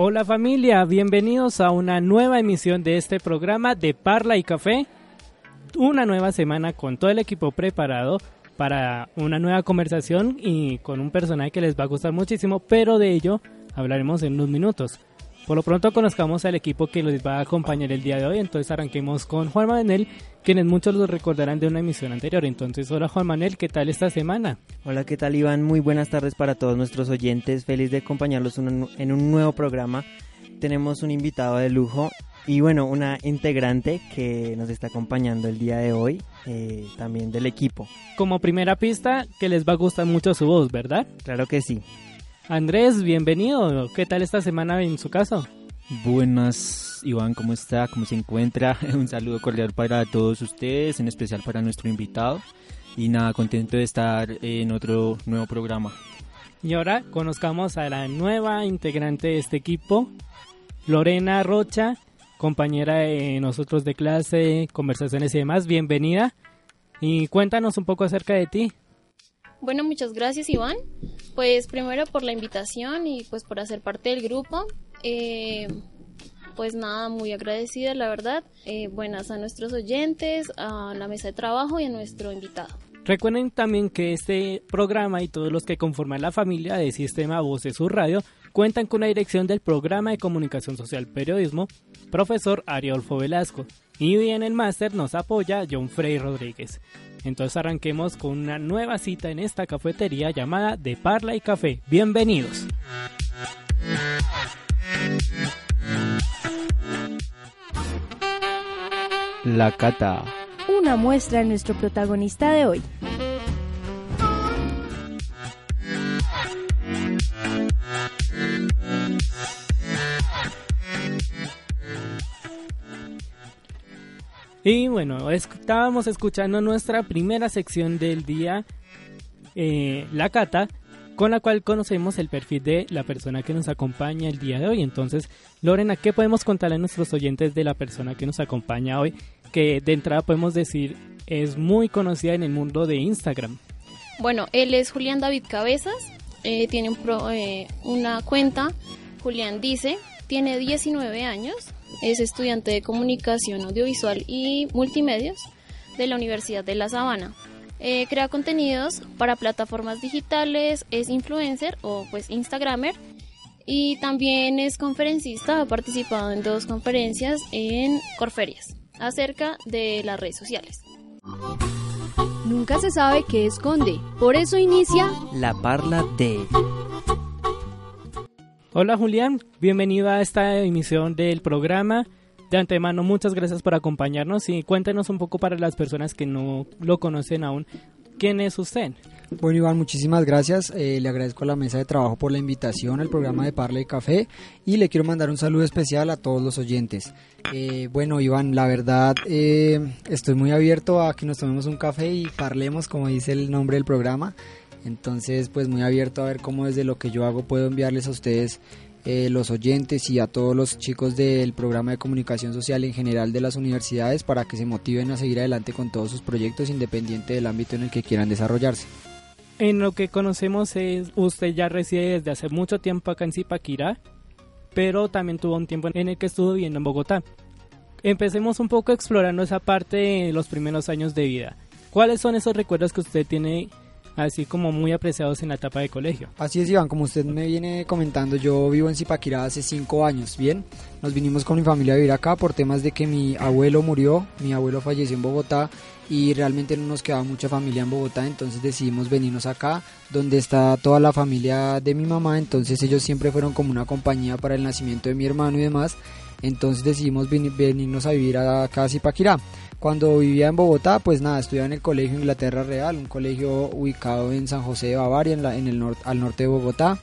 Hola familia, bienvenidos a una nueva emisión de este programa de Parla y Café. Una nueva semana con todo el equipo preparado para una nueva conversación y con un personaje que les va a gustar muchísimo, pero de ello hablaremos en unos minutos. Por lo pronto conozcamos al equipo que los va a acompañar el día de hoy, entonces arranquemos con Juan Manuel, quienes muchos los recordarán de una emisión anterior. Entonces, hola Juan Manuel, ¿qué tal esta semana? Hola, ¿qué tal Iván? Muy buenas tardes para todos nuestros oyentes, feliz de acompañarlos en un nuevo programa. Tenemos un invitado de lujo y bueno, una integrante que nos está acompañando el día de hoy, eh, también del equipo. Como primera pista, que les va a gustar mucho su voz, ¿verdad? Claro que sí. Andrés, bienvenido. ¿Qué tal esta semana en su casa? Buenas, Iván, ¿cómo está? ¿Cómo se encuentra? Un saludo cordial para todos ustedes, en especial para nuestro invitado. Y nada, contento de estar en otro nuevo programa. Y ahora conozcamos a la nueva integrante de este equipo, Lorena Rocha, compañera de nosotros de clase, conversaciones y demás. Bienvenida. Y cuéntanos un poco acerca de ti. Bueno, muchas gracias Iván. Pues primero por la invitación y pues por hacer parte del grupo. Eh, pues nada, muy agradecida la verdad. Eh, buenas a nuestros oyentes, a la mesa de trabajo y a nuestro invitado. Recuerden también que este programa y todos los que conforman la familia de Sistema Voces Sur Radio cuentan con la dirección del programa de comunicación social periodismo, profesor Ariolfo Velasco. Y en el máster nos apoya John Frey Rodríguez. Entonces arranquemos con una nueva cita en esta cafetería llamada De Parla y Café. Bienvenidos. La Cata. Una muestra de nuestro protagonista de hoy. Y bueno, estábamos escuchando nuestra primera sección del día, eh, la cata, con la cual conocemos el perfil de la persona que nos acompaña el día de hoy. Entonces, Lorena, ¿qué podemos contarle a nuestros oyentes de la persona que nos acompaña hoy? Que de entrada podemos decir es muy conocida en el mundo de Instagram. Bueno, él es Julián David Cabezas, eh, tiene eh, una cuenta, Julián dice, tiene 19 años, es estudiante de comunicación audiovisual y multimedios de la Universidad de La Sabana. Eh, crea contenidos para plataformas digitales, es influencer o pues Instagramer y también es conferencista, ha participado en dos conferencias en Corferias acerca de las redes sociales. Nunca se sabe qué esconde, por eso inicia La Parla de... Hola Julián, bienvenido a esta emisión del programa. De antemano, muchas gracias por acompañarnos y cuéntenos un poco para las personas que no lo conocen aún, ¿quién es usted? Bueno Iván, muchísimas gracias. Eh, le agradezco a la mesa de trabajo por la invitación al programa de Parle y Café y le quiero mandar un saludo especial a todos los oyentes. Eh, bueno Iván, la verdad eh, estoy muy abierto a que nos tomemos un café y parlemos como dice el nombre del programa. Entonces, pues muy abierto a ver cómo desde lo que yo hago puedo enviarles a ustedes eh, los oyentes y a todos los chicos del programa de comunicación social en general de las universidades para que se motiven a seguir adelante con todos sus proyectos independiente del ámbito en el que quieran desarrollarse. En lo que conocemos es usted ya reside desde hace mucho tiempo acá en Zipaquirá, pero también tuvo un tiempo en el que estuvo viviendo en Bogotá. Empecemos un poco explorando esa parte de los primeros años de vida. ¿Cuáles son esos recuerdos que usted tiene así como muy apreciados en la etapa de colegio. Así es, Iván, como usted me viene comentando, yo vivo en Zipaquirá hace cinco años, ¿bien? Nos vinimos con mi familia a vivir acá por temas de que mi abuelo murió, mi abuelo falleció en Bogotá y realmente no nos quedaba mucha familia en Bogotá, entonces decidimos venirnos acá, donde está toda la familia de mi mamá, entonces ellos siempre fueron como una compañía para el nacimiento de mi hermano y demás, entonces decidimos venirnos a vivir acá a Zipaquirá. Cuando vivía en Bogotá, pues nada, estudiaba en el Colegio Inglaterra Real, un colegio ubicado en San José de Bavaria, en, la, en el al norte de Bogotá.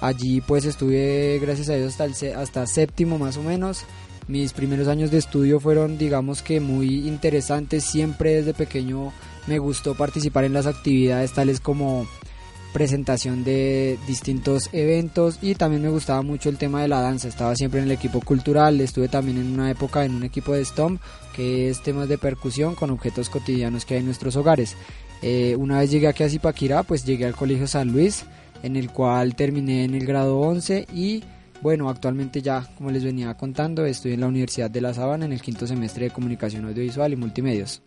Allí pues estuve, gracias a Dios, hasta, el, hasta séptimo más o menos. Mis primeros años de estudio fueron, digamos que muy interesantes. Siempre desde pequeño me gustó participar en las actividades tales como presentación de distintos eventos y también me gustaba mucho el tema de la danza. Estaba siempre en el equipo cultural, estuve también en una época en un equipo de Stomp, que es temas de percusión con objetos cotidianos que hay en nuestros hogares. Eh, una vez llegué aquí a Zipaquirá, pues llegué al Colegio San Luis, en el cual terminé en el grado 11 y bueno, actualmente ya, como les venía contando, estoy en la Universidad de La Sabana en el quinto semestre de Comunicación Audiovisual y Multimedios.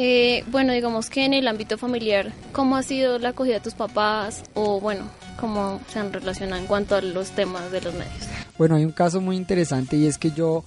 Eh, bueno, digamos que en el ámbito familiar, ¿cómo ha sido la acogida de tus papás? O bueno, ¿cómo se han relacionado en cuanto a los temas de los medios? Bueno, hay un caso muy interesante y es que yo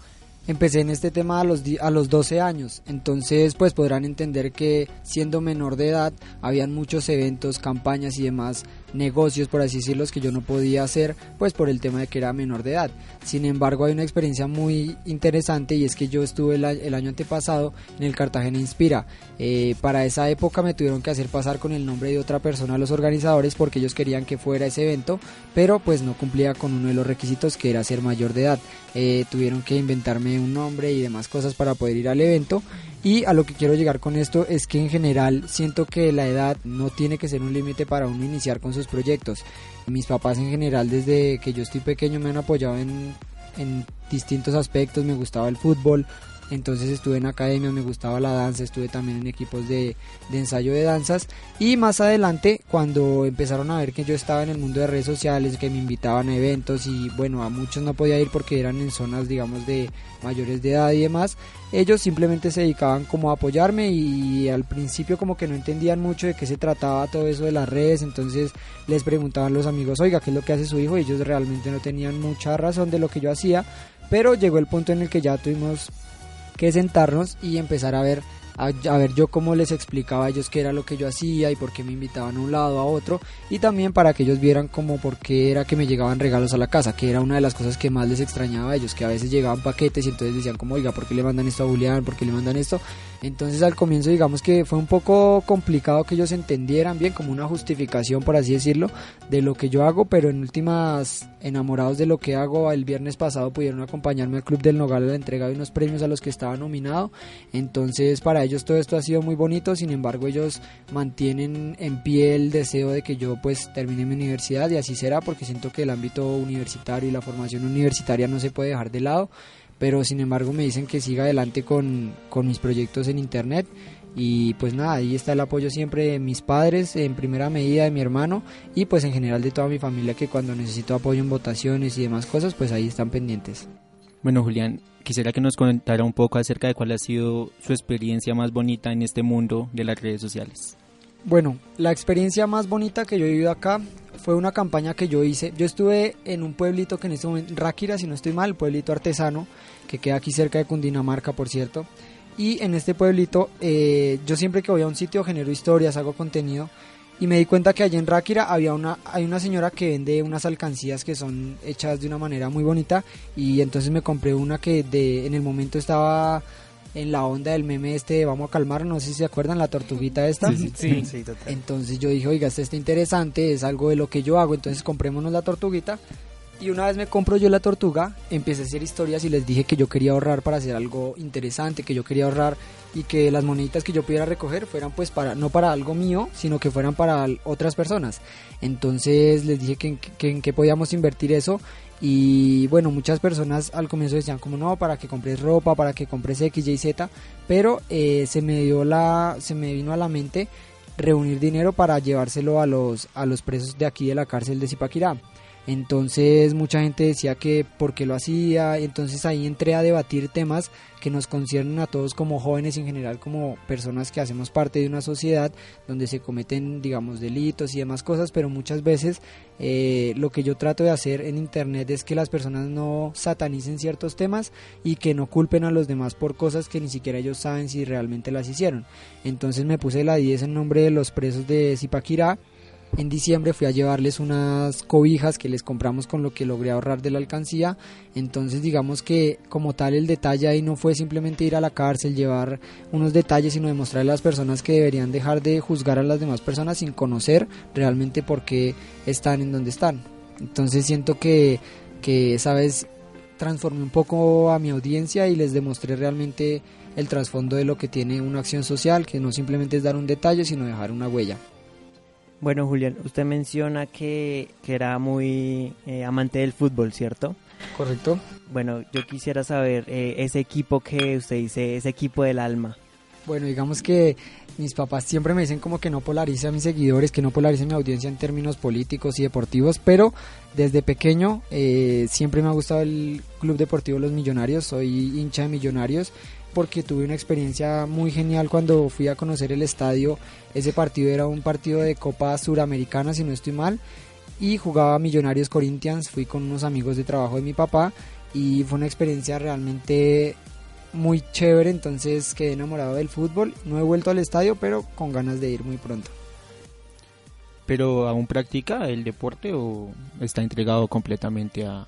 empecé en este tema a los, a los 12 años, entonces pues podrán entender que siendo menor de edad habían muchos eventos, campañas y demás negocios, por así decirlo, que yo no podía hacer, pues por el tema de que era menor de edad. Sin embargo, hay una experiencia muy interesante y es que yo estuve el, año antepasado en el Cartagena Inspira. Eh, para esa época me tuvieron que hacer pasar con el nombre de otra persona a los organizadores porque ellos querían que fuera ese evento, pero pues no cumplía con uno de los requisitos que era ser mayor de edad. Eh, tuvieron que inventarme un nombre y demás cosas para poder ir al evento y a lo que quiero llegar con esto es que en general siento que la edad no tiene que ser un límite para uno iniciar con sus proyectos. Mis papás en general desde que yo estoy pequeño me han apoyado en, en distintos aspectos, me gustaba el fútbol, entonces estuve en academia, me gustaba la danza, estuve también en equipos de, ensayo de danzas y más adelante cuando empezaron a ver que yo estaba en el mundo de redes sociales, que me invitaban a eventos y bueno, a muchos no podía ir porque eran en zonas digamos de mayores de edad y demás, ellos simplemente se dedicaban como a apoyarme y al principio como que no entendían mucho de qué se trataba todo eso de las redes, entonces les preguntaban los amigos, oiga, ¿qué es lo que hace su hijo? Y ellos realmente no tenían mucha razón de lo que yo hacía, pero llegó el punto en el que ya tuvimos que sentarnos y empezar a ver a, ver yo cómo les explicaba a ellos qué era lo que yo hacía y por qué me invitaban a un lado a otro y también para que ellos vieran como por qué era que me llegaban regalos a la casa que era una de las cosas que más les extrañaba a ellos que a veces llegaban paquetes y entonces decían como oiga por qué le mandan esto a Julián por qué le mandan esto entonces al comienzo digamos que fue un poco complicado que ellos entendieran bien como una justificación por así decirlo de lo que yo hago, pero en últimas enamorados de lo que hago, el viernes pasado pudieron acompañarme al Club del Nogal a la entrega de unos premios a los que estaba nominado. Entonces para ellos todo esto ha sido muy bonito, sin embargo ellos mantienen en pie el deseo de que yo pues termine mi universidad y así será porque siento que el ámbito universitario y la formación universitaria no se puede dejar de lado pero sin embargo me dicen que siga adelante con, mis proyectos en internet y pues nada, ahí está el apoyo siempre de mis padres, en primera medida de mi hermano y pues en general de toda mi familia que cuando necesito apoyo en votaciones y demás cosas pues ahí están pendientes. Bueno Julián, quisiera que nos comentara un poco acerca de cuál ha sido su experiencia más bonita en este mundo de las redes sociales. Bueno, la experiencia más bonita que yo he vivido acá fue una campaña que yo hice. Yo estuve en un pueblito que en este momento, Ráquira, si no estoy mal, pueblito artesano, que queda aquí cerca de Cundinamarca, por cierto. Y en este pueblito, eh, yo siempre que voy a un sitio genero historias, hago contenido. Y me di cuenta que allí en Ráquira había una, hay una señora que vende unas alcancías que son hechas de una manera muy bonita. Y entonces me compré una que de, en el momento estaba en la onda del meme este vamos a calmar, no sé si se acuerdan la tortuguita esta. Sí, sí, sí. Entonces yo dije, oiga, este está interesante, es algo de lo que yo hago, entonces comprémonos la tortuguita. Y una vez me compro yo la tortuga, empecé a hacer historias y les dije que yo quería ahorrar para hacer algo interesante, que yo quería ahorrar y que las moneditas que yo pudiera recoger fueran pues para no para algo mío, sino que fueran para otras personas. Entonces les dije que, que en qué podíamos invertir eso y bueno, muchas personas al comienzo decían como no, para que compres ropa, para que compres X, Y, Z, pero eh, se me dio la, se me vino a la mente reunir dinero para llevárselo a los, a los presos de aquí de la cárcel de Zipaquirá. Entonces mucha gente decía que por qué lo hacía, entonces ahí entré a debatir temas que nos conciernen a todos como jóvenes en general, como personas que hacemos parte de una sociedad donde se cometen, digamos, delitos y demás cosas, pero muchas veces eh, lo que yo trato de hacer en Internet es que las personas no satanicen ciertos temas y que no culpen a los demás por cosas que ni siquiera ellos saben si realmente las hicieron. Entonces me puse la 10 en nombre de los presos de Zipaquirá en diciembre fui a llevarles unas cobijas que les compramos con lo que logré ahorrar de la alcancía. Entonces digamos que como tal el detalle ahí no fue simplemente ir a la cárcel, llevar unos detalles, sino demostrarle a las personas que deberían dejar de juzgar a las demás personas sin conocer realmente por qué están en donde están. Entonces siento que, que esa vez transformé un poco a mi audiencia y les demostré realmente el trasfondo de lo que tiene una acción social, que no simplemente es dar un detalle, sino dejar una huella. Bueno, Julián, usted menciona que, que era muy eh, amante del fútbol, ¿cierto? Correcto. Bueno, yo quisiera saber eh, ese equipo que usted dice, ese equipo del alma. Bueno, digamos que mis papás siempre me dicen como que no polarice a mis seguidores, que no polarice mi audiencia en términos políticos y deportivos, pero desde pequeño eh, siempre me ha gustado el Club Deportivo Los Millonarios, soy hincha de Millonarios porque tuve una experiencia muy genial cuando fui a conocer el estadio. Ese partido era un partido de Copa Suramericana, si no estoy mal, y jugaba Millonarios Corinthians. Fui con unos amigos de trabajo de mi papá y fue una experiencia realmente muy chévere. Entonces quedé enamorado del fútbol. No he vuelto al estadio, pero con ganas de ir muy pronto. ¿Pero aún practica el deporte o está entregado completamente a,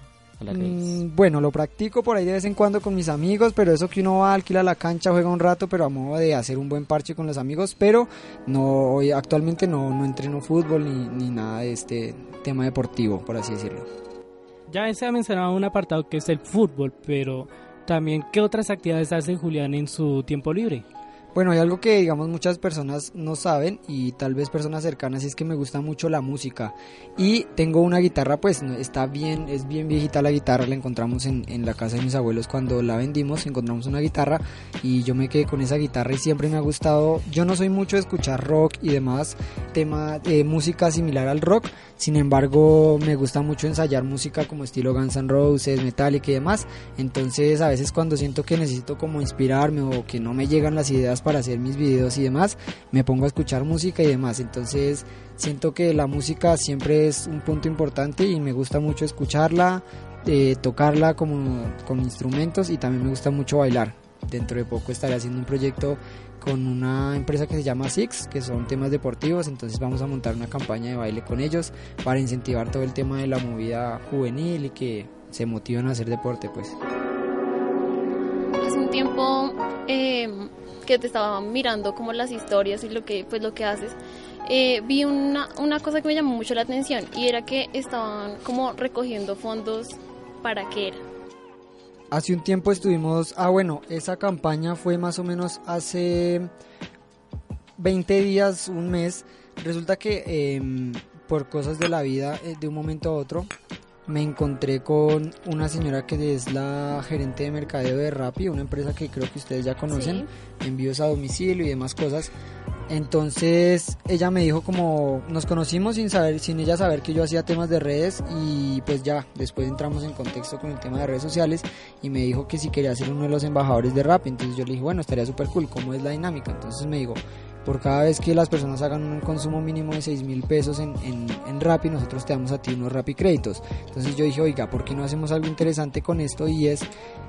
Mm, bueno, lo practico por ahí de vez en cuando con mis amigos, pero eso que uno va, alquila la cancha, juega un rato, pero a modo de hacer un buen parche con los amigos, pero no actualmente no, no entreno fútbol ni, ni nada de este tema deportivo, por así decirlo. Ya se ha mencionado un apartado que es el fútbol, pero también, ¿qué otras actividades hace Julián en su tiempo libre? Bueno, hay algo que digamos muchas personas no saben y tal vez personas cercanas es que me gusta mucho la música. Y tengo una guitarra pues está bien, es bien viejita la guitarra, la encontramos en, en la casa de mis abuelos cuando la vendimos, encontramos una guitarra y yo me quedé con esa guitarra y siempre me ha gustado, yo no soy mucho de escuchar rock y demás, tema eh, música similar al rock, sin embargo me gusta mucho ensayar música como estilo Guns N' Roses, Metallica y demás, entonces a veces cuando siento que necesito como inspirarme o que no me llegan las ideas para hacer mis videos y demás, me pongo a escuchar música y demás. Entonces siento que la música siempre es un punto importante y me gusta mucho escucharla, eh, tocarla como con instrumentos y también me gusta mucho bailar. Dentro de poco estaré haciendo un proyecto con una empresa que se llama Six, que son temas deportivos, entonces vamos a montar una campaña de baile con ellos para incentivar todo el tema de la movida juvenil y que se motiven a hacer deporte pues. Hace un tiempo eh, que te estaba mirando como las historias y lo que, pues, lo que haces, eh, vi una, una cosa que me llamó mucho la atención y era que estaban como recogiendo fondos para qué era. Hace un tiempo estuvimos, ah bueno, esa campaña fue más o menos hace 20 días, un mes. Resulta que em, por cosas de la vida, eh, de un momento a otro, me encontré con una señora que es la gerente de mercadeo de Rappi, una empresa que creo que ustedes ya conocen, envíos a domicilio y demás cosas. Entonces ella me dijo como nos conocimos sin saber, sin ella saber que yo hacía temas de redes y pues ya después entramos en contexto con el tema de redes sociales y me dijo que si quería ser uno de los embajadores de Rappi. Entonces yo le dije bueno estaría súper cool, ¿cómo es la dinámica? Entonces me dijo por cada vez que las personas hagan un consumo mínimo de 6 mil pesos en, en, en Rappi, nosotros te damos a ti unos Rappi créditos. Entonces yo dije, oiga, ¿por qué no hacemos algo interesante con esto? Y es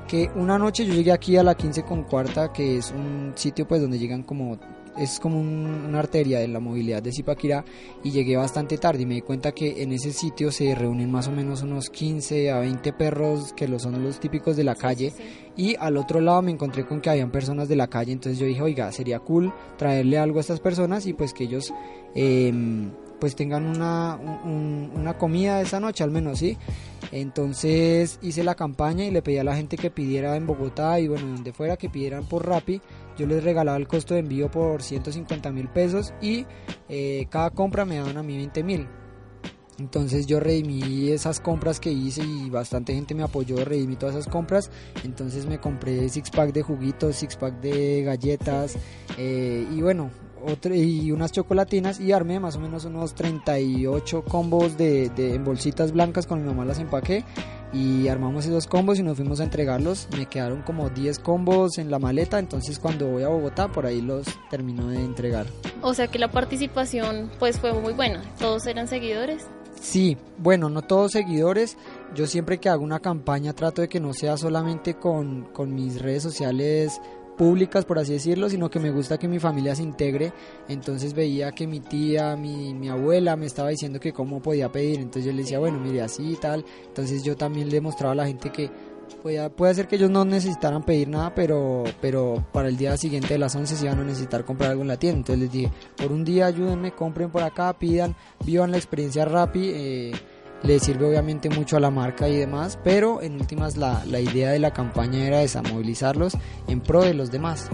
que una noche yo llegué aquí a la 15 con cuarta, que es un sitio pues donde llegan como es como una arteria de la movilidad de Zipaquirá y llegué bastante tarde y me di cuenta que en ese sitio se reúnen más o menos unos 15 a 20 perros que lo son los típicos de la calle y al otro lado me encontré con que habían personas de la calle entonces yo dije oiga sería cool traerle algo a estas personas y pues que ellos em, pues tengan una, una comida esa noche al menos, ¿sí? Entonces hice la campaña y le pedí a la gente que pidiera en Bogotá y bueno, donde fuera que pidieran por Rappi. Yo les regalaba el costo de envío por 150 mil pesos y eh, cada compra me daban a mí 20 mil. Entonces yo redimí esas compras que hice y bastante gente me apoyó, redimí todas esas compras. Entonces me compré six pack de juguitos, six pack de galletas eh, y bueno, y unas chocolatinas y armé más o menos unos 38 combos de, de en bolsitas blancas con mi mamá las empaqué y armamos esos combos y nos fuimos a entregarlos. Me quedaron como 10 combos en la maleta, entonces cuando voy a Bogotá por ahí los termino de entregar. O sea que la participación pues fue muy buena, todos eran seguidores. Sí, bueno, no todos seguidores. Yo siempre que hago una campaña trato de que no sea solamente con, con mis redes sociales públicas, por así decirlo, sino que me gusta que mi familia se integre. Entonces veía que mi tía, mi, mi abuela me estaba diciendo que cómo podía pedir. Entonces yo le decía, bueno, mire, así y tal. Entonces yo también le mostraba a la gente que puede, puede ser que ellos no necesitaran pedir nada, pero, pero para el día siguiente de las 11 se iban a necesitar comprar algo en la tienda. Entonces les dije, por un día ayúdenme, compren por acá, pidan, vivan la experiencia Rappi. Eh, le sirve obviamente mucho a la marca y demás, pero en últimas la, la idea de la campaña era esa, movilizarlos en pro de los demás.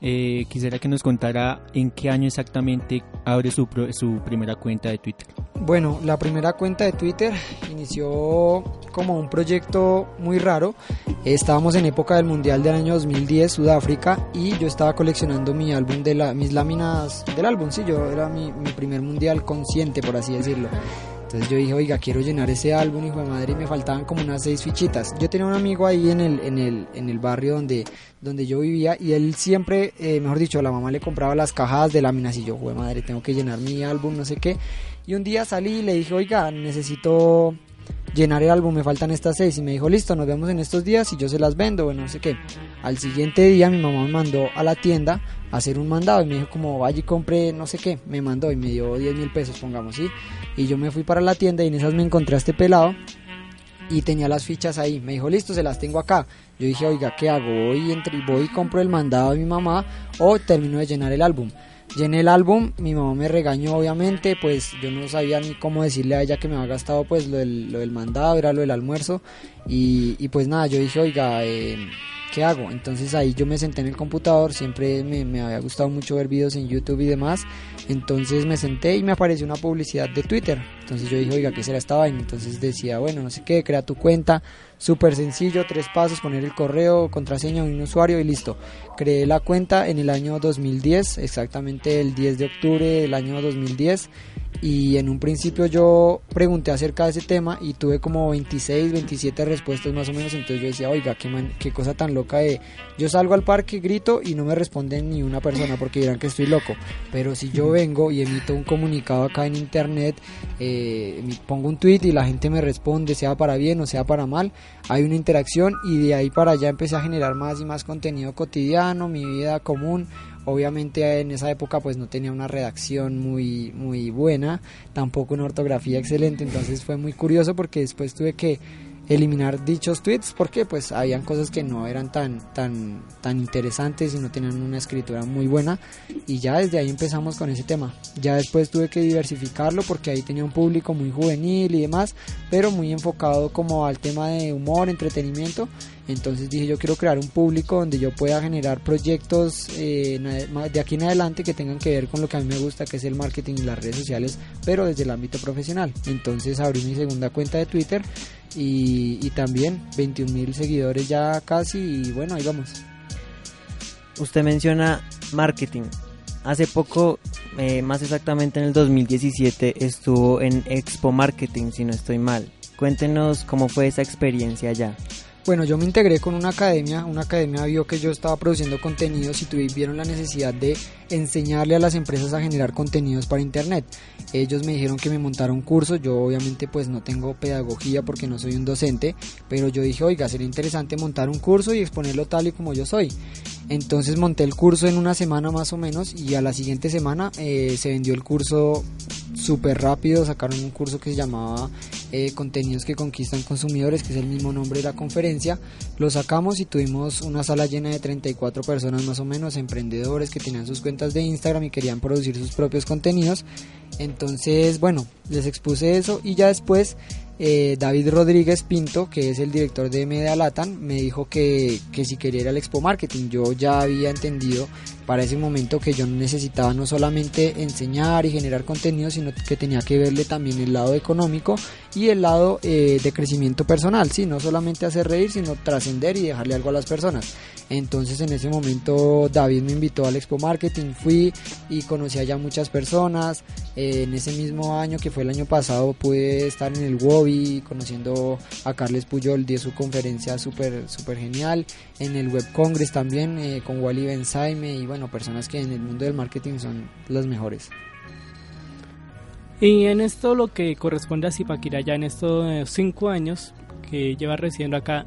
Eh, quisiera que nos contara en qué año exactamente abre su, su primera cuenta de Twitter. Bueno, la primera cuenta de Twitter inició como un proyecto muy raro. Estábamos en época del Mundial del año 2010, Sudáfrica, y yo estaba coleccionando mi álbum de la, mis láminas del álbum. Sí, yo era mi, mi primer mundial consciente, por así decirlo. Entonces yo dije, oiga, quiero llenar ese álbum, hijo de madre, y me faltaban como unas seis fichitas. Yo tenía un amigo ahí en el, en el, en el barrio donde, donde yo vivía y él siempre, eh, mejor dicho, la mamá le compraba las cajas de láminas y yo, hijo de madre, tengo que llenar mi álbum, no sé qué. Y un día salí y le dije, oiga, necesito llenar el álbum, me faltan estas seis. Y me dijo, listo, nos vemos en estos días y yo se las vendo, bueno, no sé qué. Al siguiente día mi mamá me mandó a la tienda a hacer un mandado y me dijo como vaya y compre no sé qué, me mandó y me dio 10 mil pesos, pongamos, ¿sí? Y yo me fui para la tienda y en esas me encontré a este pelado y tenía las fichas ahí. Me dijo, listo, se las tengo acá. Yo dije, oiga, ¿qué hago? Voy, entre, voy y compro el mandado de mi mamá o termino de llenar el álbum. Llené el álbum, mi mamá me regañó obviamente, pues yo no sabía ni cómo decirle a ella que me había gastado pues lo del, lo del mandado, era lo del almuerzo y, y pues nada, yo dije, oiga, eh, ¿qué hago? Entonces ahí yo me senté en el computador, siempre me, había gustado mucho ver videos en YouTube y demás, entonces me senté y me apareció una publicidad de Twitter, entonces yo dije, oiga, ¿qué será esta vaina? Entonces decía, bueno, no sé qué, crea tu cuenta, súper sencillo, tres pasos, poner el correo, contraseña un usuario y listo. Creé la cuenta en el año 2010, exactamente el 10 de octubre del año 2010 y en un principio yo pregunté acerca de ese tema y tuve como 26, 27 respuestas más o menos, entonces yo decía, oiga, qué, man, qué cosa tan loca de... Yo salgo al parque, grito y no me responde ni una persona porque dirán que estoy loco, pero si yo vengo y emito un comunicado acá en internet, eh, pongo un tweet y la gente me responde, sea para bien o sea para mal, hay una interacción y de ahí para allá empecé a generar más y más contenido cotidiano, mi vida común, obviamente en esa época pues no tenía una redacción muy muy buena tampoco una ortografía excelente entonces fue muy curioso porque después tuve que eliminar dichos tweets porque pues habían cosas que no eran tan tan tan interesantes y no tenían una escritura muy buena y ya desde ahí empezamos con ese tema. Ya después tuve que diversificarlo porque ahí tenía un público muy juvenil y demás pero muy enfocado como al tema de humor entretenimiento entonces dije yo quiero crear un público donde yo pueda generar proyectos eh, de aquí en adelante que tengan que ver con lo que a mí me gusta, que es el marketing y las redes sociales, pero desde el ámbito profesional. Entonces abrí mi segunda cuenta de Twitter y, también 21 mil seguidores ya casi y bueno, ahí vamos. Usted menciona marketing. Hace poco, eh, más exactamente en el 2017, estuvo en Expo Marketing, si no estoy mal. Cuéntenos cómo fue esa experiencia allá. Bueno, yo me integré con una academia, una academia vio que yo estaba produciendo contenidos y tuvieron la necesidad de enseñarle a las empresas a generar contenidos para internet. Ellos me dijeron que me montara un curso, yo obviamente pues no tengo pedagogía porque no soy un docente, pero yo dije, oiga, sería interesante montar un curso y exponerlo tal y como yo soy. Entonces monté el curso en una semana más o menos y a la siguiente semana eh, se vendió el curso súper rápido, sacaron un curso que se llamaba eh, Contenidos que conquistan consumidores, que es el mismo nombre de la conferencia, lo sacamos y tuvimos una sala llena de 34 personas más o menos, emprendedores que tenían sus cuentas de Instagram y querían producir sus propios contenidos. Entonces, bueno, les expuse eso y ya después eh, David Rodríguez Pinto, que es el director de Media Latam, me dijo que, que si quería ir al Expo Marketing. Yo ya había entendido para ese momento que yo necesitaba no solamente enseñar y generar contenido, sino que tenía que verle también el lado económico y el lado eh, de crecimiento personal, ¿sí? no solamente hacer reír, sino trascender y dejarle algo a las personas. Entonces en ese momento David me invitó al Expo Marketing, fui y conocí allá muchas personas. Eh, en ese mismo año, que fue el año pasado, pude estar en el Wobby conociendo a Carles Puyol, dio su conferencia súper super genial. En el Web Congress también eh, con Wally Benzaime y bueno, personas que en el mundo del marketing son las mejores. Y en esto lo que corresponde a Zipaquirá ya en estos cinco años que lleva residiendo acá,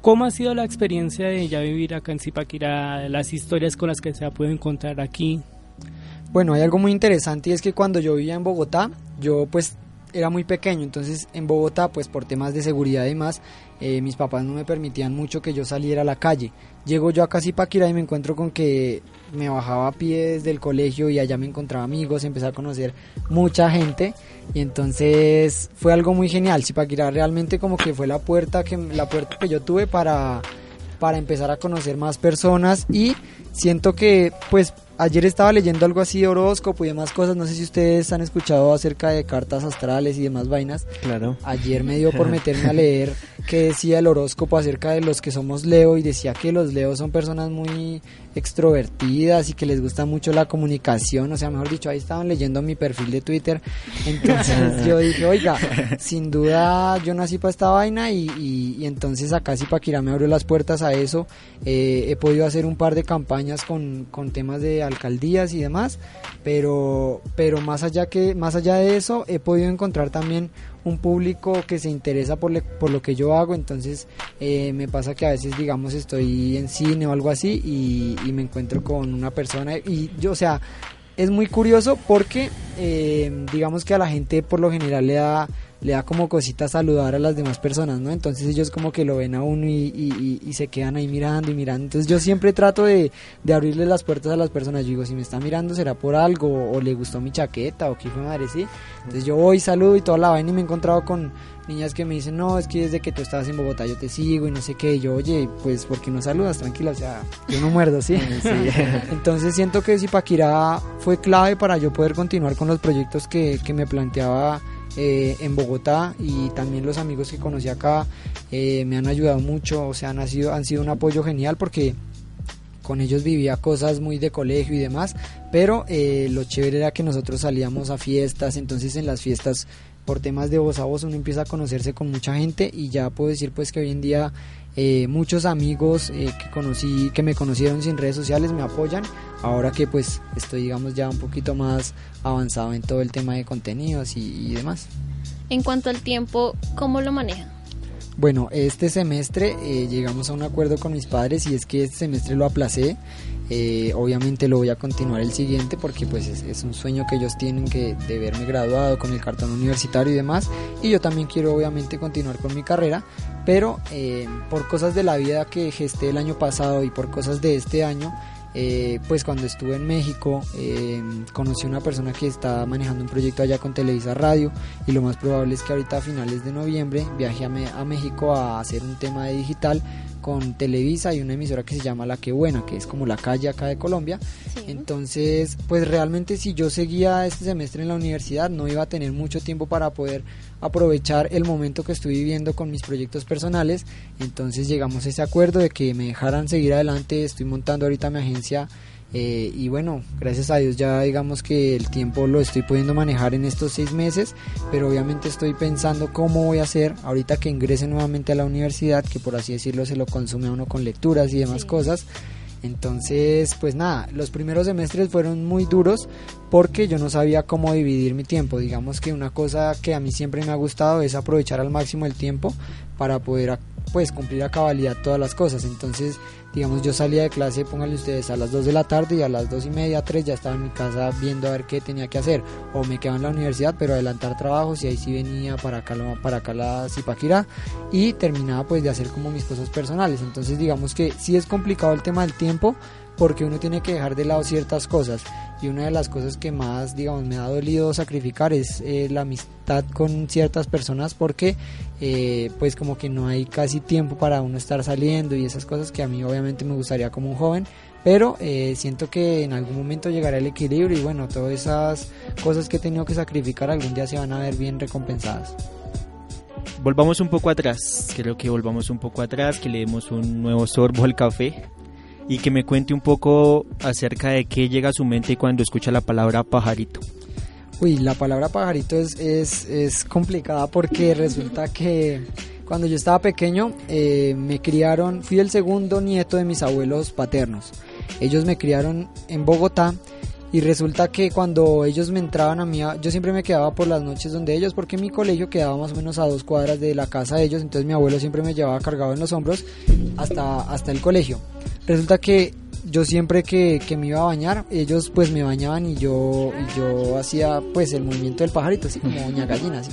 ¿Cómo ha sido la experiencia de ya vivir acá en Zipaquirá, las historias con las que se ha podido encontrar aquí? Bueno, hay algo muy interesante y es que cuando yo vivía en Bogotá, yo pues era muy pequeño, entonces en Bogotá, pues por temas de seguridad y demás, eh, mis papás no me permitían mucho que yo saliera a la calle. Llego yo a Zipaquirá y me encuentro con que me bajaba a pies del colegio y allá me encontraba amigos, empecé a conocer mucha gente y entonces fue algo muy genial. Zipaquirá realmente como que fue la puerta que la puerta que yo tuve para para empezar a conocer más personas y siento que pues ayer estaba leyendo algo así de horóscopo y demás cosas. No sé si ustedes han escuchado acerca de cartas astrales y demás vainas. Claro. Ayer me dio por meterme a leer qué decía el horóscopo acerca de los que somos Leo y decía que los Leos son personas muy extrovertidas y que les gusta mucho la comunicación. O sea, mejor dicho, ahí estaban leyendo mi perfil de Twitter. Entonces yo dije, oiga, sin duda yo nací para esta vaina y, y, entonces acá sí Paquirá me abrió las puertas a eso. Eh, he podido hacer un par de campañas con, con temas de alcaldías y demás, pero, pero más, allá que, más allá de eso he podido encontrar también un público que se interesa por, por lo que yo hago, entonces eh, me pasa que a veces digamos estoy en cine o algo así y, y me encuentro con una persona y yo, o sea, es muy curioso porque eh, digamos que a la gente por lo general le da le da como cosita saludar a las demás personas, ¿no? Entonces ellos como que lo ven a uno y, y, se quedan ahí mirando y mirando. Entonces yo siempre trato de, de abrirle las puertas a las personas. Yo digo, si me está mirando será por algo, o le gustó mi chaqueta, o qué fue madre, sí. Entonces yo voy, saludo y toda la vaina y me he encontrado con niñas que me dicen, no, es que desde que tú estabas en Bogotá yo te sigo y no sé qué. Y yo, oye, pues, ¿por qué no saludas? Tranquila, o sea, yo no muerdo, ¿sí? Entonces siento que Zipaquirá fue clave para yo poder continuar con los proyectos que, que me planteaba eh, en Bogotá y también los amigos que conocí acá eh, me han ayudado mucho, o sea, han sido, han sido un apoyo genial porque con ellos vivía cosas muy de colegio y demás, pero eh, lo chévere era que nosotros salíamos a fiestas, entonces en las fiestas por temas de voz a voz uno empieza a conocerse con mucha gente y ya puedo decir pues que hoy en día eh, muchos amigos eh, que conocí, que me conocieron sin redes sociales me apoyan. Ahora que pues estoy digamos ya un poquito más avanzado en todo el tema de contenidos y, demás. En cuanto al tiempo, ¿cómo lo maneja? Bueno, este semestre eh, llegamos a un acuerdo con mis padres y es que este semestre lo aplacé eh, obviamente lo voy a continuar el siguiente porque pues es, un sueño que ellos tienen que de verme graduado con el cartón universitario y demás. Y yo también quiero obviamente continuar con mi carrera, pero eh, por cosas de la vida que gesté el año pasado y por cosas de este año, eh, pues cuando estuve en México conocí a una persona que estaba manejando un proyecto allá con Televisa Radio y lo más probable es que ahorita a finales de noviembre viaje a, a México a hacer un tema de digital con Televisa y una emisora que se llama La Que Buena, que es como la calle acá de Colombia. Entonces, pues realmente si yo seguía este semestre en la universidad no iba a tener mucho tiempo para poder aprovechar el momento que estoy viviendo con mis proyectos personales. Entonces llegamos a ese acuerdo de que me dejaran seguir adelante. Estoy montando ahorita mi agencia eh, y bueno, gracias a Dios ya digamos que el tiempo lo estoy pudiendo manejar en estos seis meses, pero obviamente estoy pensando cómo voy a hacer ahorita que ingrese nuevamente a la universidad, que por así decirlo se lo consume a uno con lecturas y demás cosas. Entonces, pues nada, los primeros semestres fueron muy duros porque yo no sabía cómo dividir mi tiempo. Digamos que una cosa que a mí siempre me ha gustado es aprovechar al máximo el tiempo para poder pues cumplir a cabalidad todas las cosas. Entonces, digamos, yo salía de clase, pónganle ustedes, a las 2 de la tarde y a las 2 y media, 3 ya estaba en mi casa viendo a ver qué tenía que hacer. O me quedaba en la universidad, pero adelantar trabajos y ahí sí venía para acá, para acá la Zipaquirá y terminaba pues de hacer como mis cosas personales. Entonces, digamos que sí es complicado el tema del tiempo porque uno tiene que dejar de lado ciertas cosas. Y una de las cosas que más digamos me ha dolido sacrificar es eh, la amistad con ciertas personas porque eh, pues como que no hay casi tiempo para uno estar saliendo y esas cosas que a mí obviamente me gustaría como un joven. Pero eh, siento que en algún momento llegará el equilibrio y bueno todas esas cosas que he tenido que sacrificar algún día se van a ver bien recompensadas. Volvamos un poco atrás. Creo que volvamos un poco atrás que le demos un nuevo sorbo al café y que me cuente un poco acerca de qué llega a su mente cuando escucha la palabra pajarito. Uy, la palabra pajarito es, es, complicada porque resulta que cuando yo estaba pequeño eh, me criaron, fui el segundo nieto de mis abuelos paternos. Ellos me criaron en Bogotá y resulta que cuando ellos me entraban a mí, yo siempre me quedaba por las noches donde ellos, porque mi colegio quedaba más o menos a dos cuadras de la casa de ellos, entonces mi abuelo siempre me llevaba cargado en los hombros hasta, hasta el colegio. Resulta que yo siempre que, que, me iba a bañar, ellos pues me bañaban y yo, y yo hacía pues el movimiento del pajarito, así como doña gallina. Así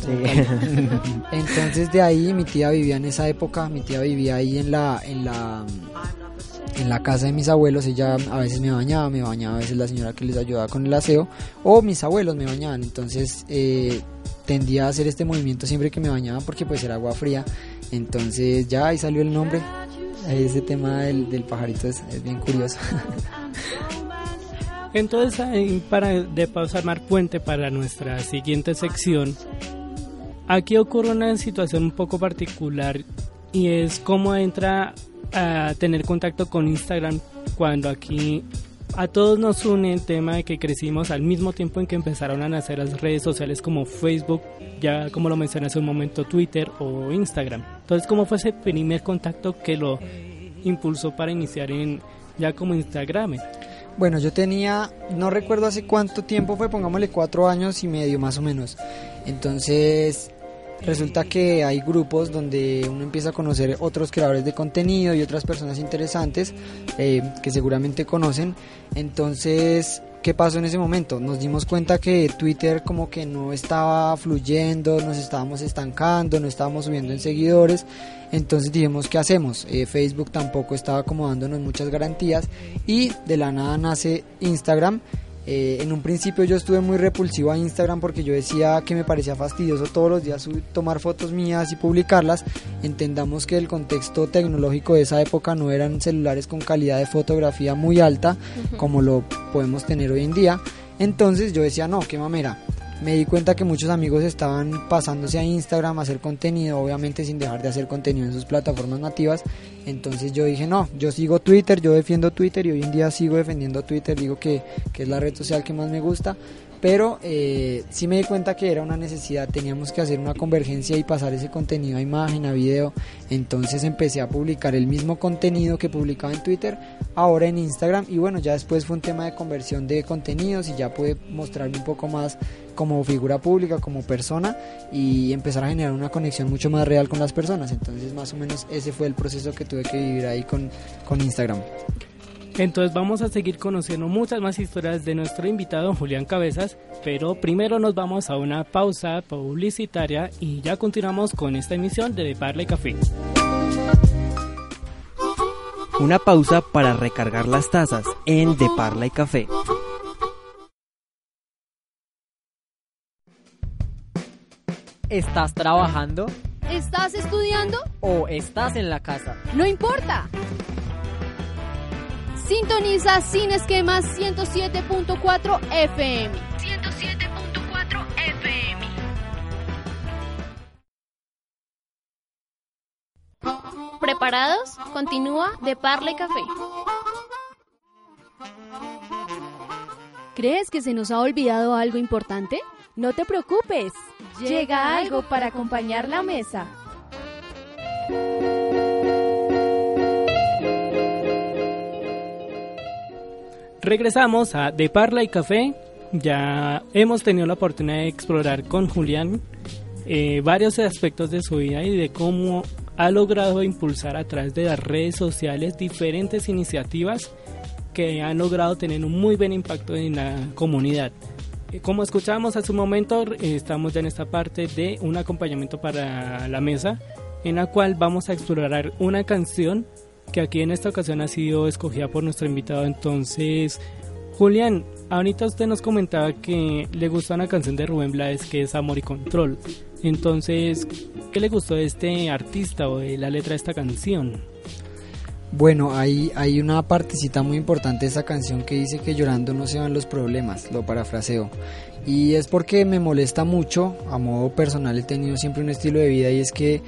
Entonces de ahí mi tía vivía en esa época, mi tía vivía ahí en la, en la, en la casa de mis abuelos, ella a veces me bañaba, me bañaba a veces la señora que les ayudaba con el aseo, o mis abuelos me bañaban, entonces eh, tendía a hacer este movimiento siempre que me bañaban porque pues era agua fría, entonces ya ahí salió el nombre, ese tema del, pajarito es, bien curioso. Entonces, para de pasar mar puente para nuestra siguiente sección, aquí ocurre una situación un poco particular y es cómo entra a tener contacto con Instagram cuando aquí a todos nos une el tema de que crecimos al mismo tiempo en que empezaron a nacer las redes sociales como Facebook, ya como lo mencioné hace un momento, Twitter o Instagram. Entonces, ¿cómo fue ese primer contacto que lo impulsó para iniciar en ya como Instagram? Bueno, yo tenía, no recuerdo hace cuánto tiempo fue, pongámosle cuatro años y medio más o menos. Entonces, resulta que hay grupos donde uno empieza a conocer otros creadores de contenido y otras personas interesantes eh, que seguramente conocen. Entonces, ¿qué pasó en ese momento? Nos dimos cuenta que Twitter como que no estaba fluyendo, nos estábamos estancando, no estábamos subiendo en seguidores. Entonces dijimos, ¿qué hacemos? Eh, Facebook tampoco estaba como dándonos muchas garantías y de la nada nace Instagram eh, en un principio yo estuve muy repulsivo a Instagram porque yo decía que me parecía fastidioso todos los días tomar fotos mías y publicarlas. Entendamos que el contexto tecnológico de esa época no eran celulares con calidad de fotografía muy alta como lo podemos tener hoy en día. Entonces yo decía, no, qué mamera me di cuenta que muchos amigos estaban pasándose a Instagram a hacer contenido, obviamente sin dejar de hacer contenido en sus plataformas nativas. Entonces yo dije, no, yo sigo Twitter, yo defiendo Twitter y hoy en día sigo defendiendo Twitter, digo que, que es la red social que más me gusta. Pero eh, sí me di cuenta que era una necesidad, teníamos que hacer una convergencia y pasar ese contenido a imagen, a video, entonces empecé a publicar el mismo contenido que publicaba en Twitter, ahora en Instagram. Y bueno, ya después fue un tema de conversión de contenidos y ya pude mostrarme un poco más como figura pública, como persona y empezar a generar una conexión mucho más real con las personas, entonces más o menos ese fue el proceso que tuve que vivir ahí con, con Instagram. Entonces vamos a seguir conociendo muchas más historias de nuestro invitado Julián Cabezas, pero primero nos vamos a una pausa publicitaria y ya continuamos con esta emisión de De Parla y Café. Una pausa para recargar las tazas en De Parla y Café. ¿Estás trabajando? ¿Estás estudiando? ¿O estás en la casa? No importa. Sintoniza sin esquemas 107.4 FM. 107.4 FM. ¿Preparados? Continúa de Parla y Café. ¿Crees que se nos ha olvidado algo importante? No te preocupes. Llega algo para acompañar la mesa. Regresamos a De Parla y Café. Ya hemos tenido la oportunidad de explorar con Julián eh, varios aspectos de su vida y de cómo ha logrado impulsar a través de las redes sociales diferentes iniciativas que han logrado tener un muy buen impacto en la comunidad. Eh, como escuchábamos hace un momento, estamos ya en esta parte de un acompañamiento para la mesa, en la cual vamos a explorar una canción que aquí en esta ocasión ha sido escogida por nuestro invitado. Entonces, Julián, ahorita usted nos comentaba que le gusta una canción de Rubén Blades que es Amor y Control. Entonces, ¿qué le gustó de este artista o de la letra de esta canción? Bueno, hay, hay una partecita muy importante de esa canción que dice que llorando no se van los problemas, lo parafraseo. Y es porque me molesta mucho, a modo personal he tenido siempre un estilo de vida y es que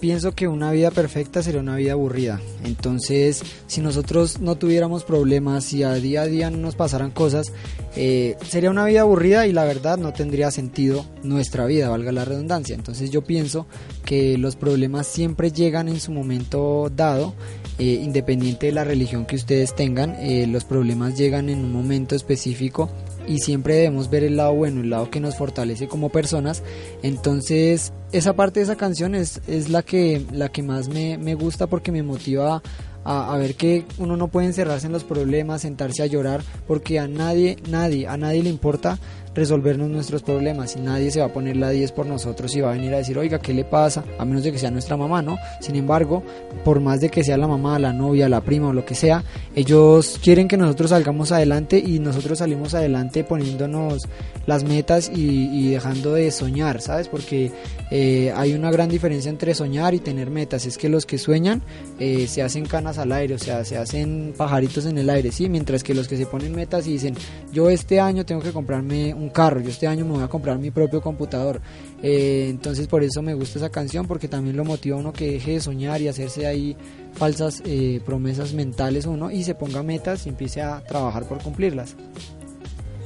pienso que una vida perfecta sería una vida aburrida. Entonces, si nosotros no tuviéramos problemas, si a día a día no nos pasaran cosas, eh, sería una vida aburrida y la verdad no tendría sentido nuestra vida, valga la redundancia. Entonces yo pienso que los problemas siempre llegan en su momento dado, eh, independiente de la religión que ustedes tengan, eh, los problemas llegan en un momento específico y siempre debemos ver el lado bueno, el lado que nos fortalece como personas. Entonces, esa parte de esa canción es, es la, que, la que más me, me gusta porque me motiva a, a, ver que uno no puede encerrarse en los problemas, sentarse a llorar, porque a nadie, nadie, a nadie le importa resolvernos nuestros problemas y nadie se va a poner la 10 por nosotros y va a venir a decir, oiga, ¿qué le pasa? A menos de que sea nuestra mamá, ¿no? Sin embargo, por más de que sea la mamá, la novia, la prima o lo que sea, ellos quieren que nosotros salgamos adelante y nosotros salimos adelante poniéndonos las metas y, dejando de soñar, ¿sabes? Porque eh, hay una gran diferencia entre soñar y tener metas. Es que los que sueñan eh, se hacen canas al aire, o sea, se hacen pajaritos en el aire, ¿sí? Mientras que los que se ponen metas y dicen, yo este año tengo que comprarme un carro, yo este año me voy a comprar mi propio computador. Eh, entonces por eso me gusta esa canción, porque también lo motiva a uno que deje de soñar y hacerse ahí falsas eh, promesas mentales uno y se ponga metas y empiece a trabajar por cumplirlas.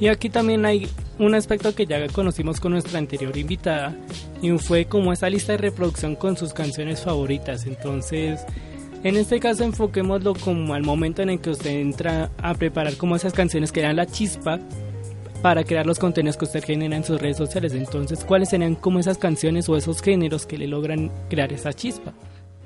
Y aquí también hay un aspecto que ya conocimos con nuestra anterior invitada y fue como esa lista de reproducción con sus canciones favoritas. Entonces, en este caso enfoquémoslo como al momento en el que usted entra a preparar como esas canciones que dan la chispa para crear los contenidos que usted genera en sus redes sociales. Entonces, ¿cuáles serían como esas canciones o esos géneros que le logran crear esa chispa?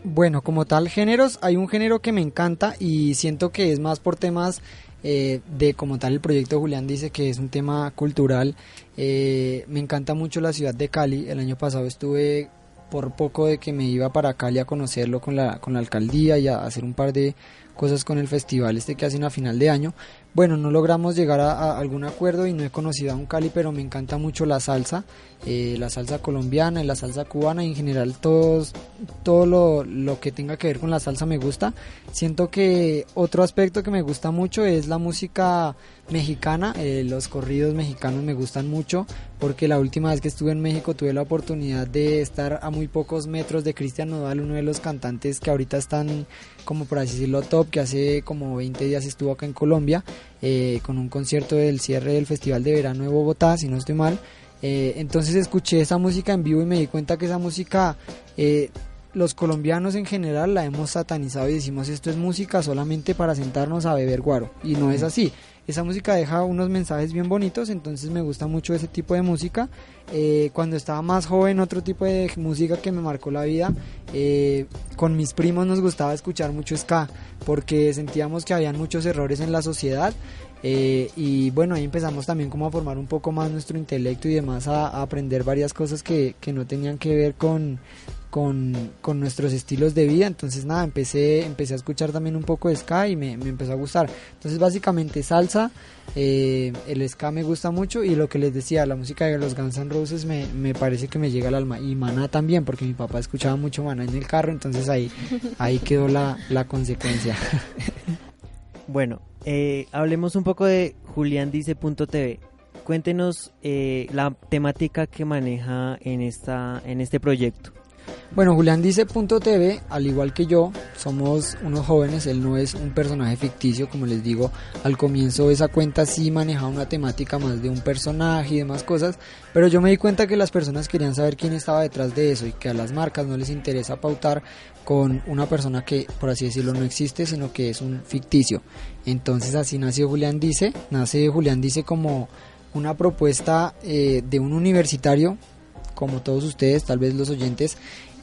Bueno, como tal géneros, hay un género que me encanta y siento que es más por temas eh, de como tal el proyecto Julián dice que es un tema cultural. Eh, me encanta mucho la ciudad de Cali. El año pasado estuve por poco de que me iba para Cali a conocerlo con la, con la alcaldía y a hacer un par de cosas con el festival este que hacen a final de año. Bueno, no logramos llegar a, algún acuerdo y no he conocido a un Cali, pero me encanta mucho la salsa, eh, la salsa colombiana y la salsa cubana y en general todos, todo lo, lo, que tenga que ver con la salsa me gusta. Siento que otro aspecto que me gusta mucho es la música mexicana, eh, los corridos mexicanos me gustan mucho porque la última vez que estuve en México tuve la oportunidad de estar a muy pocos metros de Cristian Nodal, uno de los cantantes que ahorita están como por así decirlo top, que hace como 20 días estuvo acá en Colombia eh, con un concierto del cierre del Festival de Verano de Bogotá, si no estoy mal. Eh, entonces escuché esa música en vivo y me di cuenta que esa música eh, los colombianos en general la hemos satanizado y decimos esto es música solamente para sentarnos a beber guaro y no es así esa música deja unos mensajes bien bonitos, entonces me gusta mucho ese tipo de música. Eh, cuando estaba más joven, otro tipo de música que me marcó la vida, eh, con mis primos nos gustaba escuchar mucho ska, porque sentíamos que habían muchos errores en la sociedad. Eh, y bueno, ahí empezamos también como a formar un poco más nuestro intelecto y demás, a, aprender varias cosas que, que no tenían que ver con, con, con, nuestros estilos de vida. Entonces nada, empecé, empecé a escuchar también un poco de ska y me, me empezó a gustar. Entonces básicamente salsa, eh, el ska me gusta mucho y lo que les decía, la música de los Guns N' Roses me, me parece que me llega al alma. Y Maná también, porque mi papá escuchaba mucho Maná en el carro, entonces ahí, ahí quedó la, la consecuencia. bueno, eh, hablemos un poco de juliandice.tv cuéntenos eh, la temática que maneja en esta en este proyecto. Bueno, Julián dice TV, al igual que yo, somos unos jóvenes, él no es un personaje ficticio, como les digo, al comienzo esa cuenta sí manejaba una temática más de un personaje y demás cosas, pero yo me di cuenta que las personas querían saber quién estaba detrás de eso y que a las marcas no les interesa pautar con una persona que, por así decirlo, no existe, sino que es un ficticio. Entonces así nació Julián Dice, nace Julián Dice como una propuesta eh, de un universitario como todos ustedes, tal vez los oyentes,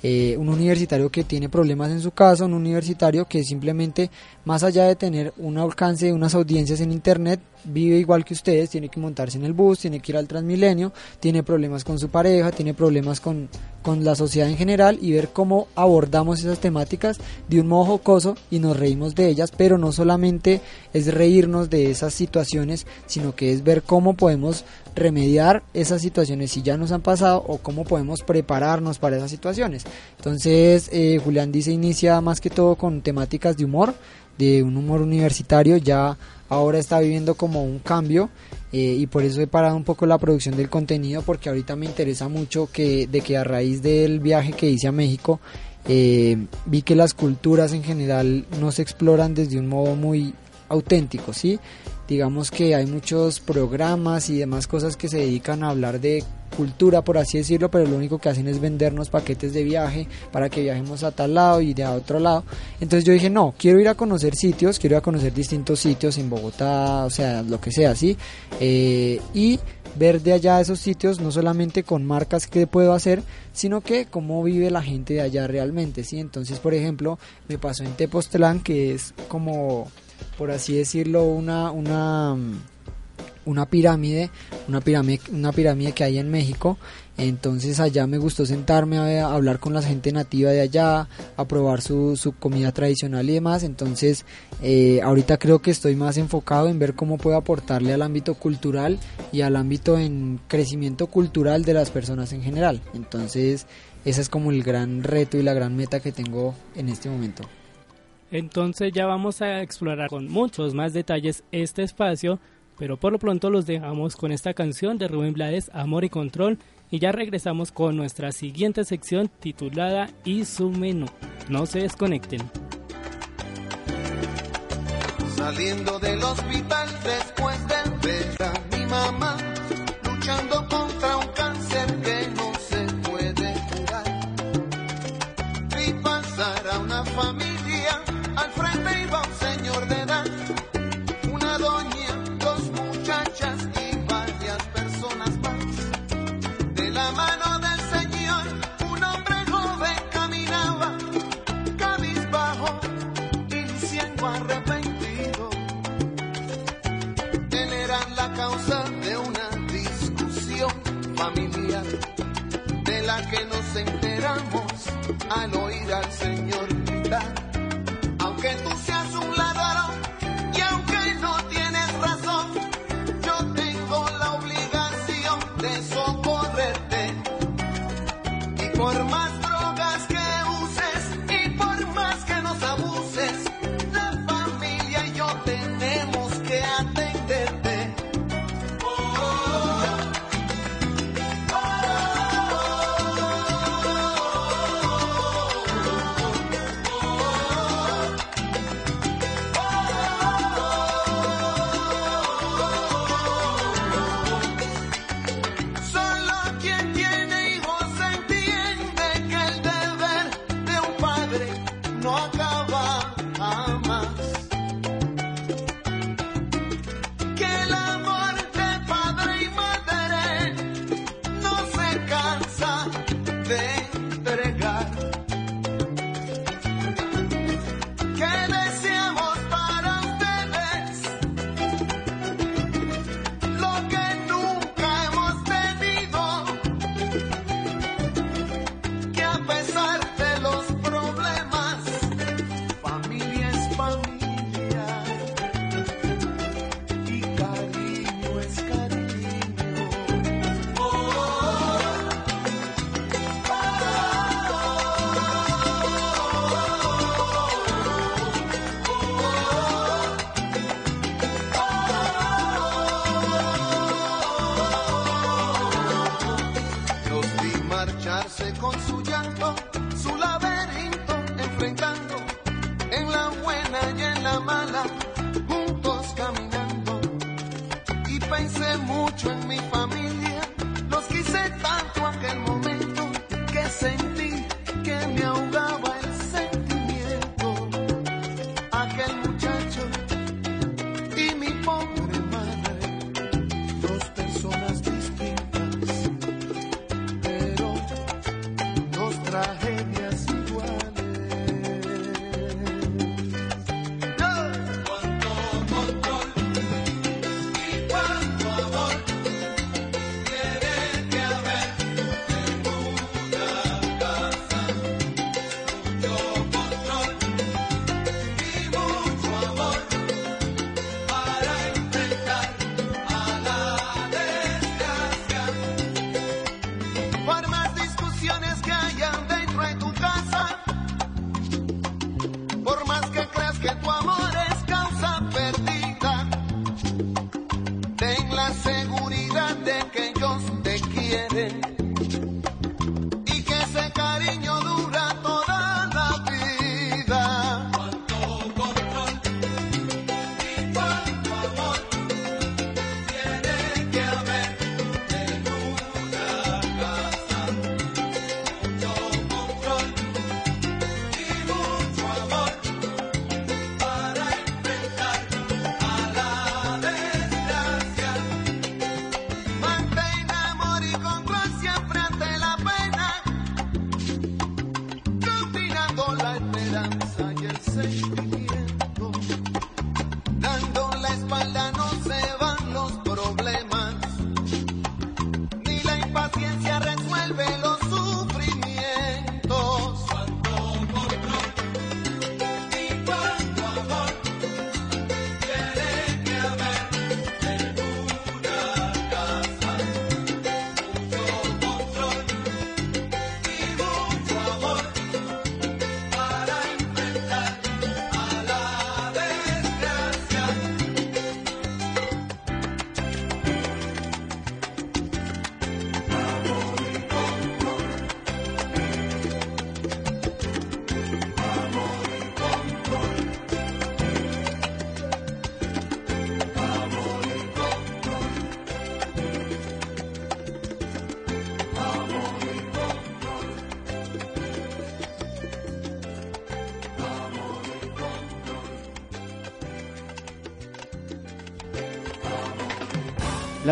eh, un universitario que tiene problemas en su casa, un universitario que simplemente, más allá de tener un alcance de unas audiencias en Internet, vive igual que ustedes, tiene que montarse en el bus, tiene que ir al Transmilenio, tiene problemas con su pareja, tiene problemas con, con la sociedad en general y ver cómo abordamos esas temáticas de un modo jocoso y nos reímos de ellas, pero no solamente es reírnos de esas situaciones, sino que es ver cómo podemos remediar esas situaciones si ya nos han pasado o cómo podemos prepararnos para esas situaciones. Entonces, eh, Julián dice inicia más que todo con temáticas de humor, de un humor universitario, ya ahora está viviendo como un cambio eh, y por eso he parado un poco la producción del contenido porque ahorita me interesa mucho que de que a raíz del viaje que hice a México eh, vi que las culturas en general no se exploran desde un modo muy auténtico, ¿sí? Digamos que hay muchos programas y demás cosas que se dedican a hablar de cultura, por así decirlo, pero lo único que hacen es vendernos paquetes de viaje para que viajemos a tal lado y de a otro lado. Entonces yo dije, no, quiero ir a conocer sitios, quiero ir a conocer distintos sitios en Bogotá, o sea, lo que sea, ¿sí? Eh, y ver de allá esos sitios, no solamente con marcas que puedo hacer, sino que cómo vive la gente de allá realmente, ¿sí? Entonces, por ejemplo, me pasó en Tepoztlán, que es como, por así decirlo, una, una, una pirámide, una pirámide, una pirámide que hay en México. Entonces allá me gustó sentarme a, hablar con la gente nativa de allá, a probar su, su comida tradicional y demás. Entonces eh, ahorita creo que estoy más enfocado en ver cómo puedo aportarle al ámbito cultural y al ámbito en crecimiento cultural de las personas en general. Entonces ese es como el gran reto y la gran meta que tengo en este momento. Entonces ya vamos a explorar con muchos más detalles este espacio, pero por lo pronto los dejamos con esta canción de Rubén Blades, Amor y Control, y ya regresamos con nuestra siguiente sección titulada Y su menú. No se desconecten. Saliendo del hospital después de mi mamá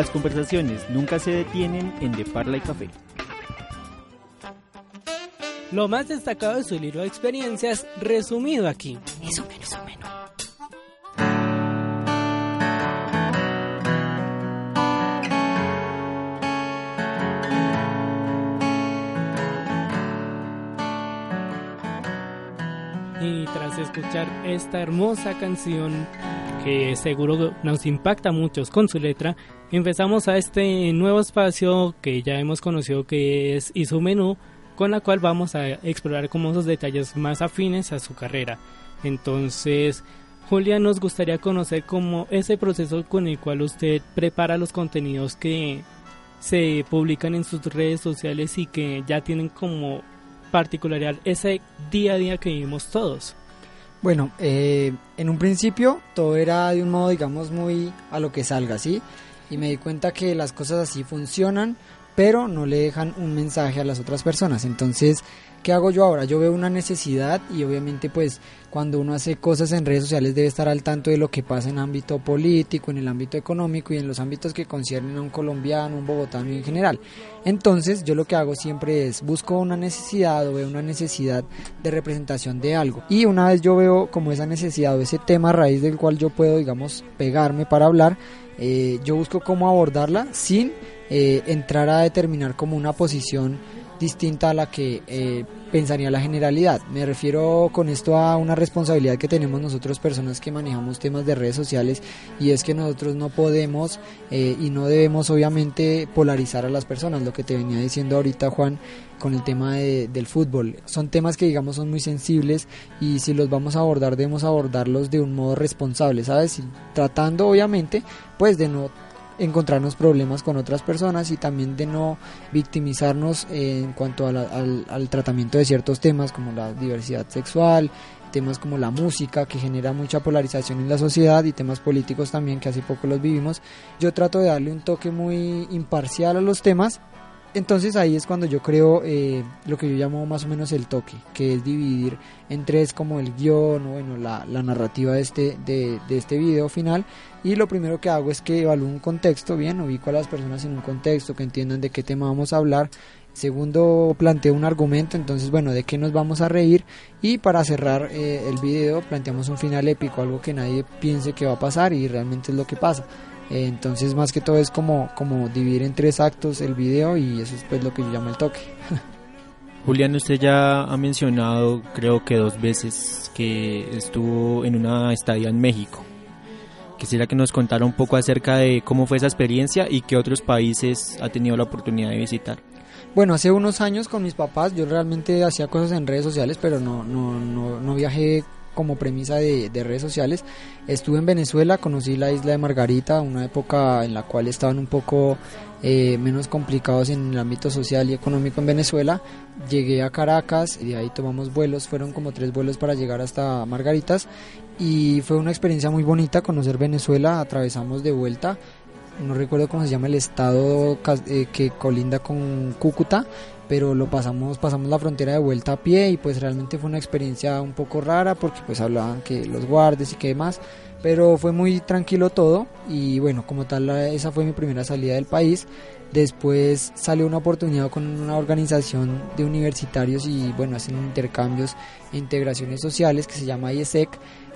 Las conversaciones nunca se detienen en De Parla y Café. Lo más destacado de su libro de experiencias resumido aquí. Y tras escuchar esta hermosa canción que seguro nos impacta a muchos con su letra, empezamos a este nuevo espacio que ya hemos conocido que es Y su menú, con la cual vamos a explorar como esos detalles más afines a su carrera. Entonces, Julia, nos gustaría conocer como ese proceso con el cual usted prepara los contenidos que se publican en sus redes sociales y que ya tienen como particularidad ese día a día que vivimos todos. Bueno, eh, en un principio todo era de un modo, digamos, muy a lo que salga, ¿sí? Y me di cuenta que las cosas así funcionan, pero no le dejan un mensaje a las otras personas. Entonces, ¿qué hago yo ahora? Yo veo una necesidad y obviamente pues cuando uno hace cosas en redes sociales debe estar al tanto de lo que pasa en ámbito político, en el ámbito económico y en los ámbitos que conciernen a un colombiano, un bogotano y en general. Entonces yo lo que hago siempre es busco una necesidad o veo una necesidad de representación de algo. Y una vez yo veo como esa necesidad o ese tema a raíz del cual yo puedo digamos pegarme para hablar, eh, yo busco cómo abordarla sin eh, entrar a determinar como una posición distinta a la que eh, pensaría la generalidad. Me refiero con esto a una responsabilidad que tenemos nosotros personas que manejamos temas de redes sociales y es que nosotros no podemos eh, y no debemos obviamente polarizar a las personas, lo que te venía diciendo ahorita Juan con el tema de- del fútbol. Son temas que digamos son muy sensibles y si los vamos a abordar debemos abordarlos de un modo responsable, ¿sabes? Y tratando obviamente pues de no encontrarnos problemas con otras personas y también de no victimizarnos en cuanto a la- al, al tratamiento de ciertos temas como la diversidad sexual, temas como la música que genera mucha polarización en la sociedad y temas políticos también que hace poco los vivimos. Yo trato de darle un toque muy imparcial a los temas. Entonces ahí es cuando yo creo eh, lo que yo llamo más o menos el toque, que es dividir en tres como el guion o bueno, la, narrativa de este, de, de este video final. Y lo primero que hago es que evalúo un contexto, bien, ubico a las personas en un contexto, que entiendan de qué tema vamos a hablar. Segundo, planteo un argumento, entonces bueno, de qué nos vamos a reír. Y para cerrar eh, el video planteamos un final épico, algo que nadie piense que va a pasar y realmente es lo que pasa. Eh, entonces más que todo es como, como dividir en tres actos el video y eso es pues lo que yo llamo el toque. Julián, usted ya ha mencionado, creo que dos veces, que estuvo en una estadía en México. Quisiera que nos contara un poco acerca de cómo fue esa experiencia y qué otros países ha tenido la oportunidad de visitar. Bueno, hace unos años con mis papás yo realmente hacía cosas en redes sociales, pero no, no, no, no viajé como premisa de, de redes sociales. Estuve en Venezuela, conocí la isla de Margarita, una época en la cual estaban un poco eh, menos complicados en el ámbito social y económico en Venezuela. Llegué a Caracas, y de ahí tomamos vuelos, fueron como tres vuelos para llegar hasta Margaritas y fue una experiencia muy bonita conocer Venezuela, atravesamos de vuelta no recuerdo cómo se llama el estado eh, que colinda con Cúcuta, pero lo pasamos, pasamos la frontera de vuelta a pie y pues realmente fue una experiencia un poco rara porque pues hablaban que los guardias y que demás, pero fue muy tranquilo todo y bueno, como tal esa fue mi primera salida del país. Después salió una oportunidad con una organización de universitarios y bueno, hacen intercambios e integraciones sociales que se llama IESEC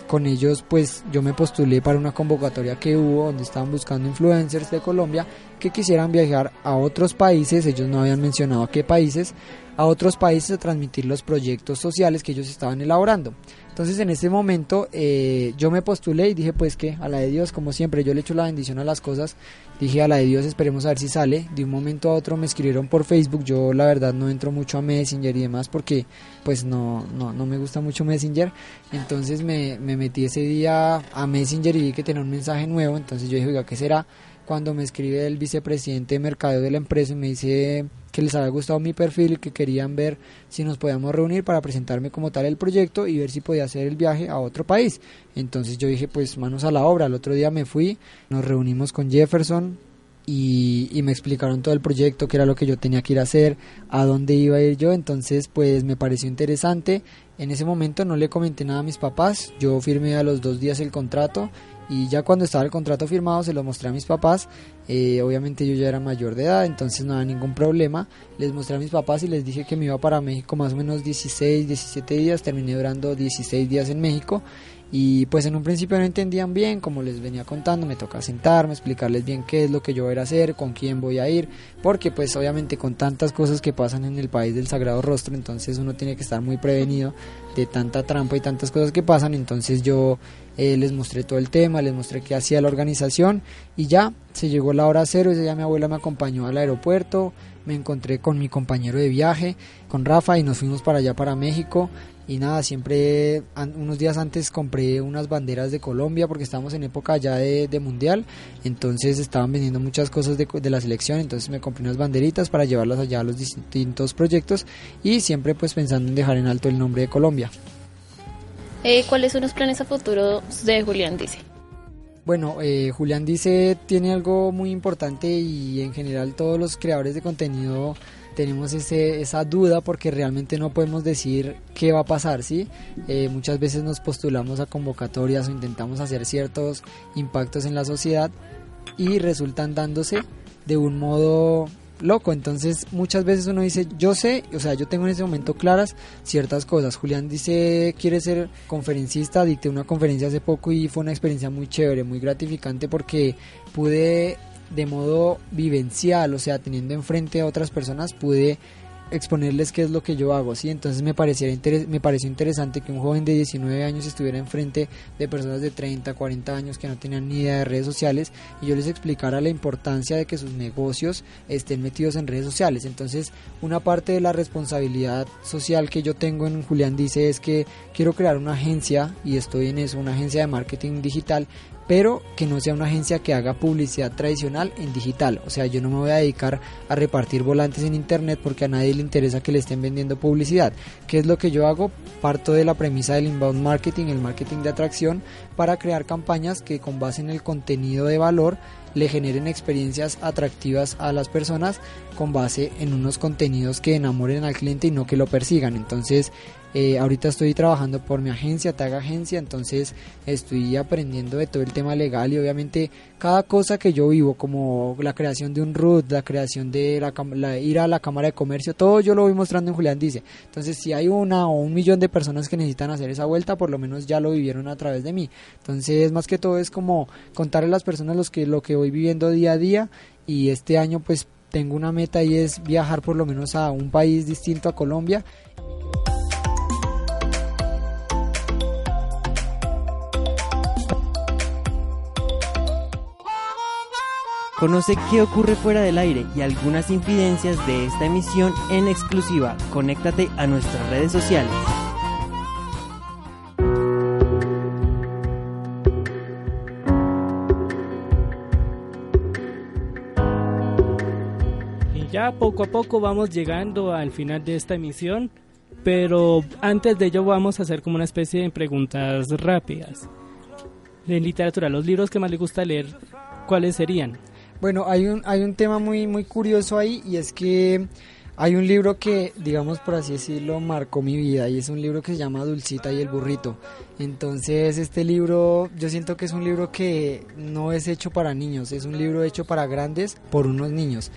con ellos pues yo me postulé para una convocatoria que hubo donde estaban buscando influencers de Colombia que quisieran viajar a otros países, ellos no habían mencionado a qué países, a otros países transmitir los proyectos sociales que ellos estaban elaborando. Entonces en ese momento eh, yo me postulé y dije pues que a la de Dios, como siempre, yo le echo la bendición a las cosas, dije a la de Dios esperemos a ver si sale, de un momento a otro me escribieron por Facebook, yo la verdad no entro mucho a Messenger y demás porque pues no, no, no me gusta mucho Messenger, entonces me, me metí ese día a Messenger y vi que tenía un mensaje nuevo, entonces yo dije oiga, ¿qué será? Cuando me escribe el vicepresidente de mercadeo de la empresa y me dice que les había gustado mi perfil y que querían ver si nos podíamos reunir para presentarme como tal el proyecto y ver si podía hacer el viaje a otro país. Entonces yo dije, pues manos a la obra. El otro día me fui, nos reunimos con Jefferson y, me explicaron todo el proyecto, qué era lo que yo tenía que ir a hacer, a dónde iba a ir yo. Entonces, pues me pareció interesante. En ese momento no le comenté nada a mis papás. Yo firmé a los dos días el contrato y ya cuando estaba el contrato firmado se lo mostré a mis papás eh, obviamente yo ya era mayor de edad entonces no había ningún problema. Les mostré a mis papás y les dije que me iba para México más o menos 16 17 días terminé durando 16 días en México y pues en un principio no entendían bien, como les venía contando, me toca sentarme, explicarles bien qué es lo que yo voy a hacer, con quién voy a ir, porque pues obviamente con tantas cosas que pasan en el país del Sagrado Rostro, entonces uno tiene que estar muy prevenido de tanta trampa y tantas cosas que pasan, entonces yo eh, les mostré todo el tema, les mostré qué hacía la organización y ya se llegó la hora cero, ese día mi abuela me acompañó al aeropuerto, me encontré con mi compañero de viaje, con Rafa y nos fuimos para allá para México y nada, siempre unos días antes compré unas banderas de Colombia porque estábamos en época ya de, mundial, entonces estaban vendiendo muchas cosas de, de, la selección, entonces me compré unas banderitas para llevarlas allá a los distintos proyectos y siempre pues pensando en dejar en alto el nombre de Colombia. Eh, ¿Cuáles son los planes a futuro de Julián Dice? Bueno, eh, Julián Dice tiene algo muy importante y en general todos los creadores de contenido tenemos ese, esa duda porque realmente no podemos decir qué va a pasar, ¿sí? Eh, muchas veces nos postulamos a convocatorias o intentamos hacer ciertos impactos en la sociedad y resultan dándose de un modo loco. Entonces muchas veces uno dice, yo sé, o sea, yo tengo en ese momento claras ciertas cosas. Julián dice, quiere ser conferencista, dicté una conferencia hace poco y fue una experiencia muy chévere, muy gratificante porque pude de modo vivencial, o sea, teniendo enfrente a otras personas, pude exponerles qué es lo que yo hago, ¿sí? Entonces me, pareciera me pareció interesante que un joven de 19 años estuviera enfrente de personas de 30, 40 años que no tenían ni idea de redes sociales y yo les explicara la importancia de que sus negocios estén metidos en redes sociales. Entonces, una parte de la responsabilidad social que yo tengo en Julián Dice es que quiero crear una agencia y estoy en eso, una agencia de marketing digital pero que no sea una agencia que haga publicidad tradicional en digital. O sea, yo no me voy a dedicar a repartir volantes en internet porque a nadie le interesa que le estén vendiendo publicidad. ¿Qué es lo que yo hago? Parto de la premisa del inbound marketing, el marketing de atracción, para crear campañas que con base en el contenido de valor le generen experiencias atractivas a las personas con base en unos contenidos que enamoren al cliente y no que lo persigan. Entonces, eh, ahorita estoy trabajando por mi agencia, Tag Agencia, entonces estoy aprendiendo de todo el tema legal y obviamente cada cosa que yo vivo, como la creación de un RUT, la creación de la, ir a la Cámara de Comercio, todo yo lo voy mostrando en Julián Dice. Entonces, si hay una o un millón de personas que necesitan hacer esa vuelta, por lo menos ya lo vivieron a través de mí. Entonces, más que todo es como contarle a las personas los que, lo que voy viviendo día a día y este año pues tengo una meta y es viajar por lo menos a un país distinto a Colombia Conoce qué ocurre fuera del aire y algunas infidencias de esta emisión en exclusiva. Conéctate a nuestras redes sociales. Y ya poco a poco vamos llegando al final de esta emisión, pero antes de ello vamos a hacer como una especie de preguntas rápidas. En literatura, los libros que más le gusta leer, ¿cuáles serían? Bueno, hay un, hay un tema muy, muy curioso ahí y es que hay un libro que, digamos por así decirlo, marcó mi vida y es un libro que se llama Dulcita y el burrito. Entonces este libro yo siento que es un libro que no es hecho para niños, es un libro hecho para grandes por unos niños.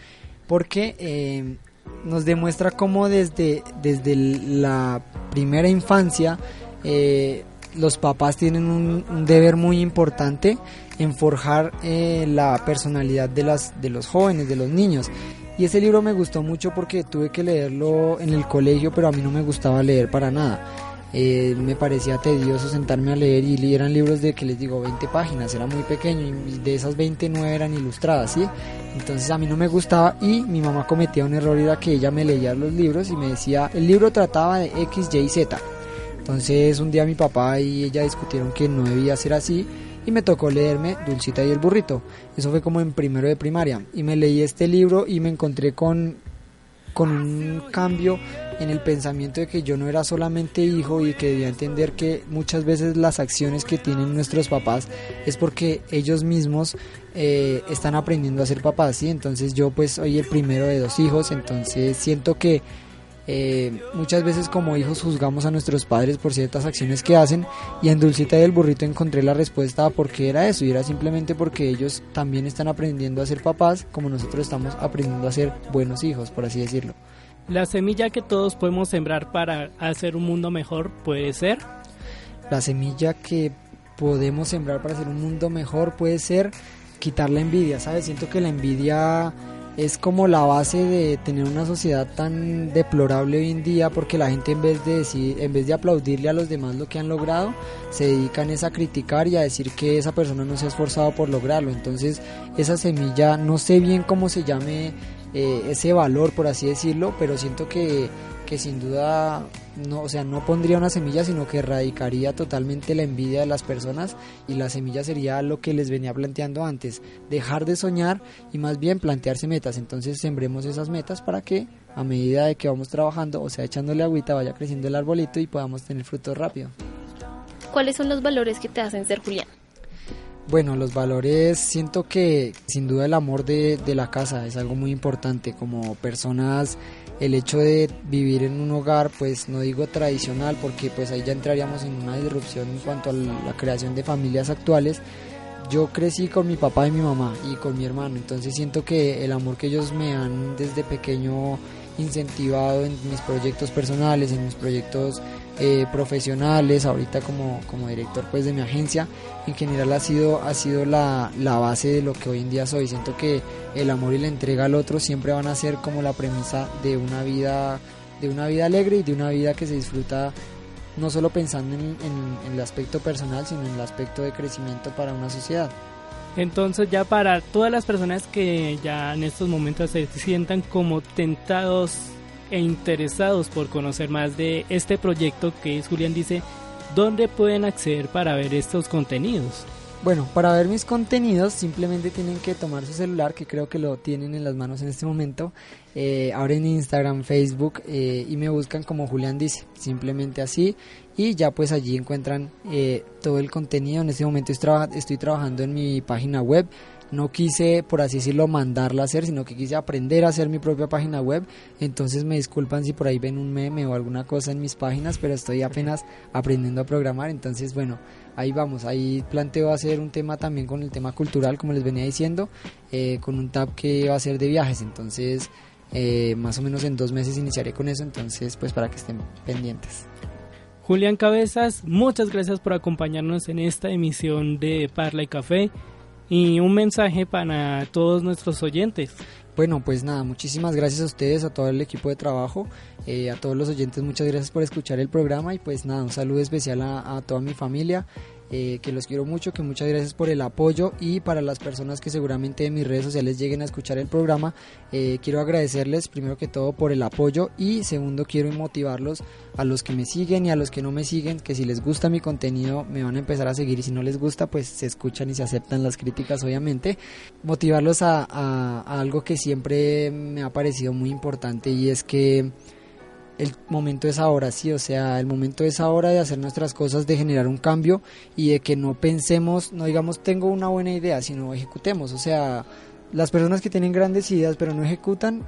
Porque eh, nos demuestra cómo desde, desde la primera infancia eh, los papás tienen un, un deber muy importante en forjar eh, la personalidad de, las, de los jóvenes, de los niños. Y ese libro me gustó mucho porque tuve que leerlo en el colegio, pero a mí no me gustaba leer para nada. Eh, me parecía tedioso sentarme a leer y eran libros de que les digo 20 páginas, era muy pequeño y de esas 20 no eran ilustradas, ¿sí? Entonces a mí no me gustaba y mi mamá cometía un error, era que ella me leía los libros y me decía, el libro trataba de X, Y, Z. Entonces un día mi papá y ella discutieron que no debía ser así y me tocó leerme Dulcita y el burrito. Eso fue como en primero de primaria y me leí este libro y me encontré con con un cambio en el pensamiento de que yo no era solamente hijo y que debía entender que muchas veces las acciones que tienen nuestros papás es porque ellos mismos eh, están aprendiendo a ser papás, ¿sí? Entonces yo pues soy el primero de dos hijos, entonces siento que eh, muchas veces como hijos juzgamos a nuestros padres por ciertas acciones que hacen y en Dulcita y el burrito encontré la respuesta a por qué era eso y era simplemente porque ellos también están aprendiendo a ser papás como nosotros estamos aprendiendo a ser buenos hijos, por así decirlo. La semilla que todos podemos sembrar para hacer un mundo mejor puede ser. La semilla que podemos sembrar para hacer un mundo mejor puede ser quitar la envidia, ¿sabes? Siento que la envidia es como la base de tener una sociedad tan deplorable hoy en día porque la gente en vez de decir, en vez de aplaudirle a los demás lo que han logrado, se dedican a criticar y a decir que esa persona no se ha esforzado por lograrlo. Entonces, esa semilla, no sé bien cómo se llame eh, ese valor, por así decirlo, pero siento que que sin duda no, o sea, no pondría una semilla, sino que erradicaría totalmente la envidia de las personas y la semilla sería lo que les venía planteando antes, dejar de soñar y más bien plantearse metas. Entonces sembremos esas metas para que a medida de que vamos trabajando, o sea, echándole agüita, vaya creciendo el arbolito y podamos tener frutos rápido. ¿Cuáles son los valores que te hacen ser Julián? Bueno, los valores, siento que sin duda el amor de, de la casa es algo muy importante, como personas el hecho de vivir en un hogar, pues no digo tradicional, porque pues ahí ya entraríamos en una disrupción en cuanto a la creación de familias actuales. Yo crecí con mi papá y mi mamá y con mi hermano, entonces siento que el amor que ellos me han desde pequeño incentivado en mis proyectos personales, en mis proyectos eh, profesionales, ahorita como, como director pues de mi agencia, en general ha sido, ha sido la, la base de lo que hoy en día soy. Siento que el amor y la entrega al otro siempre van a ser como la premisa de una vida, de una vida alegre y de una vida que se disfruta no solo pensando en, en el aspecto personal, sino en el aspecto de crecimiento para una sociedad. Entonces ya para todas las personas que ya en estos momentos se sientan como tentados e interesados por conocer más de este proyecto que es Julián dice, ¿dónde pueden acceder para ver estos contenidos? Bueno, para ver mis contenidos simplemente tienen que tomar su celular, que creo que lo tienen en las manos en este momento, eh, abren Instagram, Facebook eh, y me buscan como Julián dice, simplemente así y ya pues allí encuentran eh, todo el contenido. En este momento estoy trabajando en mi página web no quise, por así decirlo, mandarla a hacer, sino que quise aprender a hacer mi propia página web. Entonces me disculpan si por ahí ven un meme o alguna cosa en mis páginas, pero estoy apenas aprendiendo a programar. Entonces, bueno, ahí vamos. Ahí planteo hacer un tema también con el tema cultural, como les venía diciendo, eh, con un tab que va a ser de viajes. Entonces, eh, más o menos en dos meses iniciaré con eso. Entonces, pues para que estén pendientes. Julián Cabezas, muchas gracias por acompañarnos en esta emisión de Parla y Café y un mensaje para todos nuestros oyentes. Bueno, pues nada, muchísimas gracias a ustedes, a todo el equipo de trabajo, eh, a todos los oyentes, muchas gracias por escuchar el programa y pues nada, un saludo especial a, a toda mi familia, eh, que los quiero mucho, que muchas gracias por el apoyo y para las personas que seguramente en mis redes sociales lleguen a escuchar el programa, eh, quiero agradecerles primero que todo por el apoyo y segundo quiero motivarlos a los que me siguen y a los que no me siguen, que si les gusta mi contenido me van a empezar a seguir y si no les gusta pues se escuchan y se aceptan las críticas obviamente, motivarlos a, a algo que siempre me ha parecido muy importante y es que el momento es ahora, sí, o sea, el momento es ahora de hacer nuestras cosas, de generar un cambio y de que no pensemos, no digamos tengo una buena idea, sino ejecutemos, o sea, las personas que tienen grandes ideas pero no ejecutan,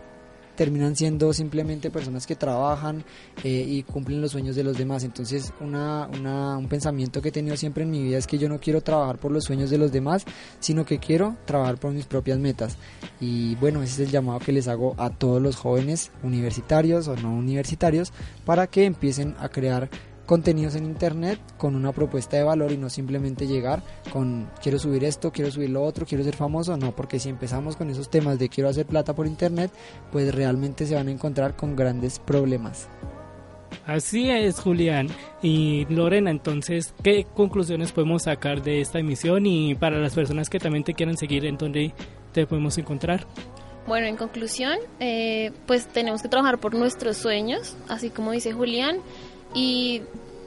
terminan siendo simplemente personas que trabajan eh, y cumplen los sueños de los demás. Entonces, una, una, un pensamiento que he tenido siempre en mi vida es que yo no quiero trabajar por los sueños de los demás, sino que quiero trabajar por mis propias metas. Y bueno, ese es el llamado que les hago a todos los jóvenes universitarios o no universitarios para que empiecen a crear contenidos en internet con una propuesta de valor y no simplemente llegar con quiero subir esto, quiero subir lo otro, quiero ser famoso, no, porque si empezamos con esos temas de quiero hacer plata por internet, pues realmente se van a encontrar con grandes problemas. Así es, Julián. Y Lorena, entonces, ¿qué conclusiones podemos sacar de esta emisión y para las personas que también te quieran seguir, en dónde te podemos encontrar? Bueno, en conclusión, eh, pues tenemos que trabajar por nuestros sueños, así como dice Julián, y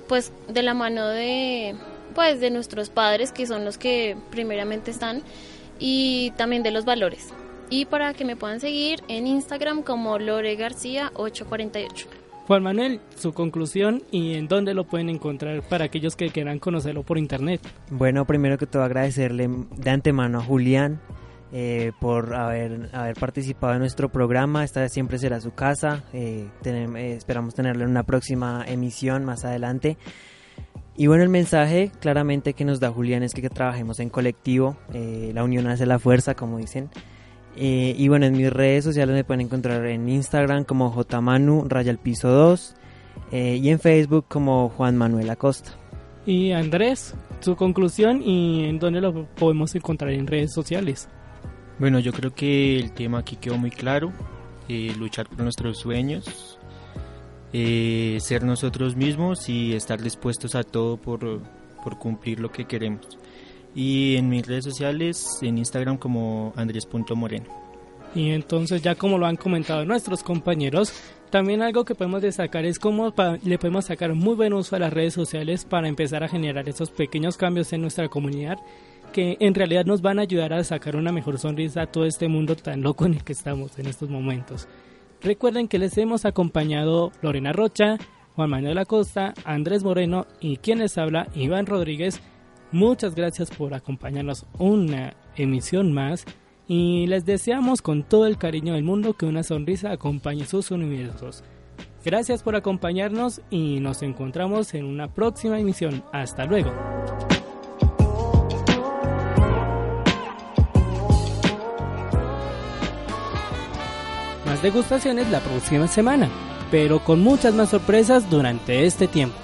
pues de la mano de pues de nuestros padres que son los que primeramente están y también de los valores. Y para que me puedan seguir en Instagram como Lore García 848. Juan Manuel, su conclusión y en dónde lo pueden encontrar para aquellos que quieran conocerlo por internet. Bueno, primero que todo agradecerle de antemano a Julián eh, por haber, haber participado en nuestro programa. Esta siempre será su casa. Eh, eh, esperamos tenerlo en una próxima emisión más adelante. Y bueno, el mensaje claramente que nos da Julián es que, trabajemos en colectivo. la unión hace la fuerza, como dicen. Y bueno, en mis redes sociales me pueden encontrar en Instagram como jmanu raya piso 2 eh, y en Facebook como Juan Manuel Acosta. Y Andrés, su conclusión y en dónde lo podemos encontrar en redes sociales. Bueno, yo creo que el tema aquí quedó muy claro. eh, luchar por nuestros sueños, eh, ser nosotros mismos y estar dispuestos a todo por, por cumplir lo que queremos. Y en mis redes sociales, en Instagram como andrés.moreno. Y entonces ya como lo han comentado nuestros compañeros, también algo que podemos destacar es cómo le podemos sacar muy buen uso a las redes sociales para empezar a generar esos pequeños cambios en nuestra comunidad que en realidad nos van a ayudar a sacar una mejor sonrisa a todo este mundo tan loco en el que estamos en estos momentos. Recuerden que les hemos acompañado Lorena Rocha, Juan Manuel Acosta, Andrés Moreno y quien les habla, Iván Rodríguez. Muchas gracias por acompañarnos una emisión más y les deseamos con todo el cariño del mundo que una sonrisa acompañe sus universos. Gracias por acompañarnos y nos encontramos en una próxima emisión. Hasta luego. Degustaciones la próxima semana, pero con muchas más sorpresas durante este tiempo.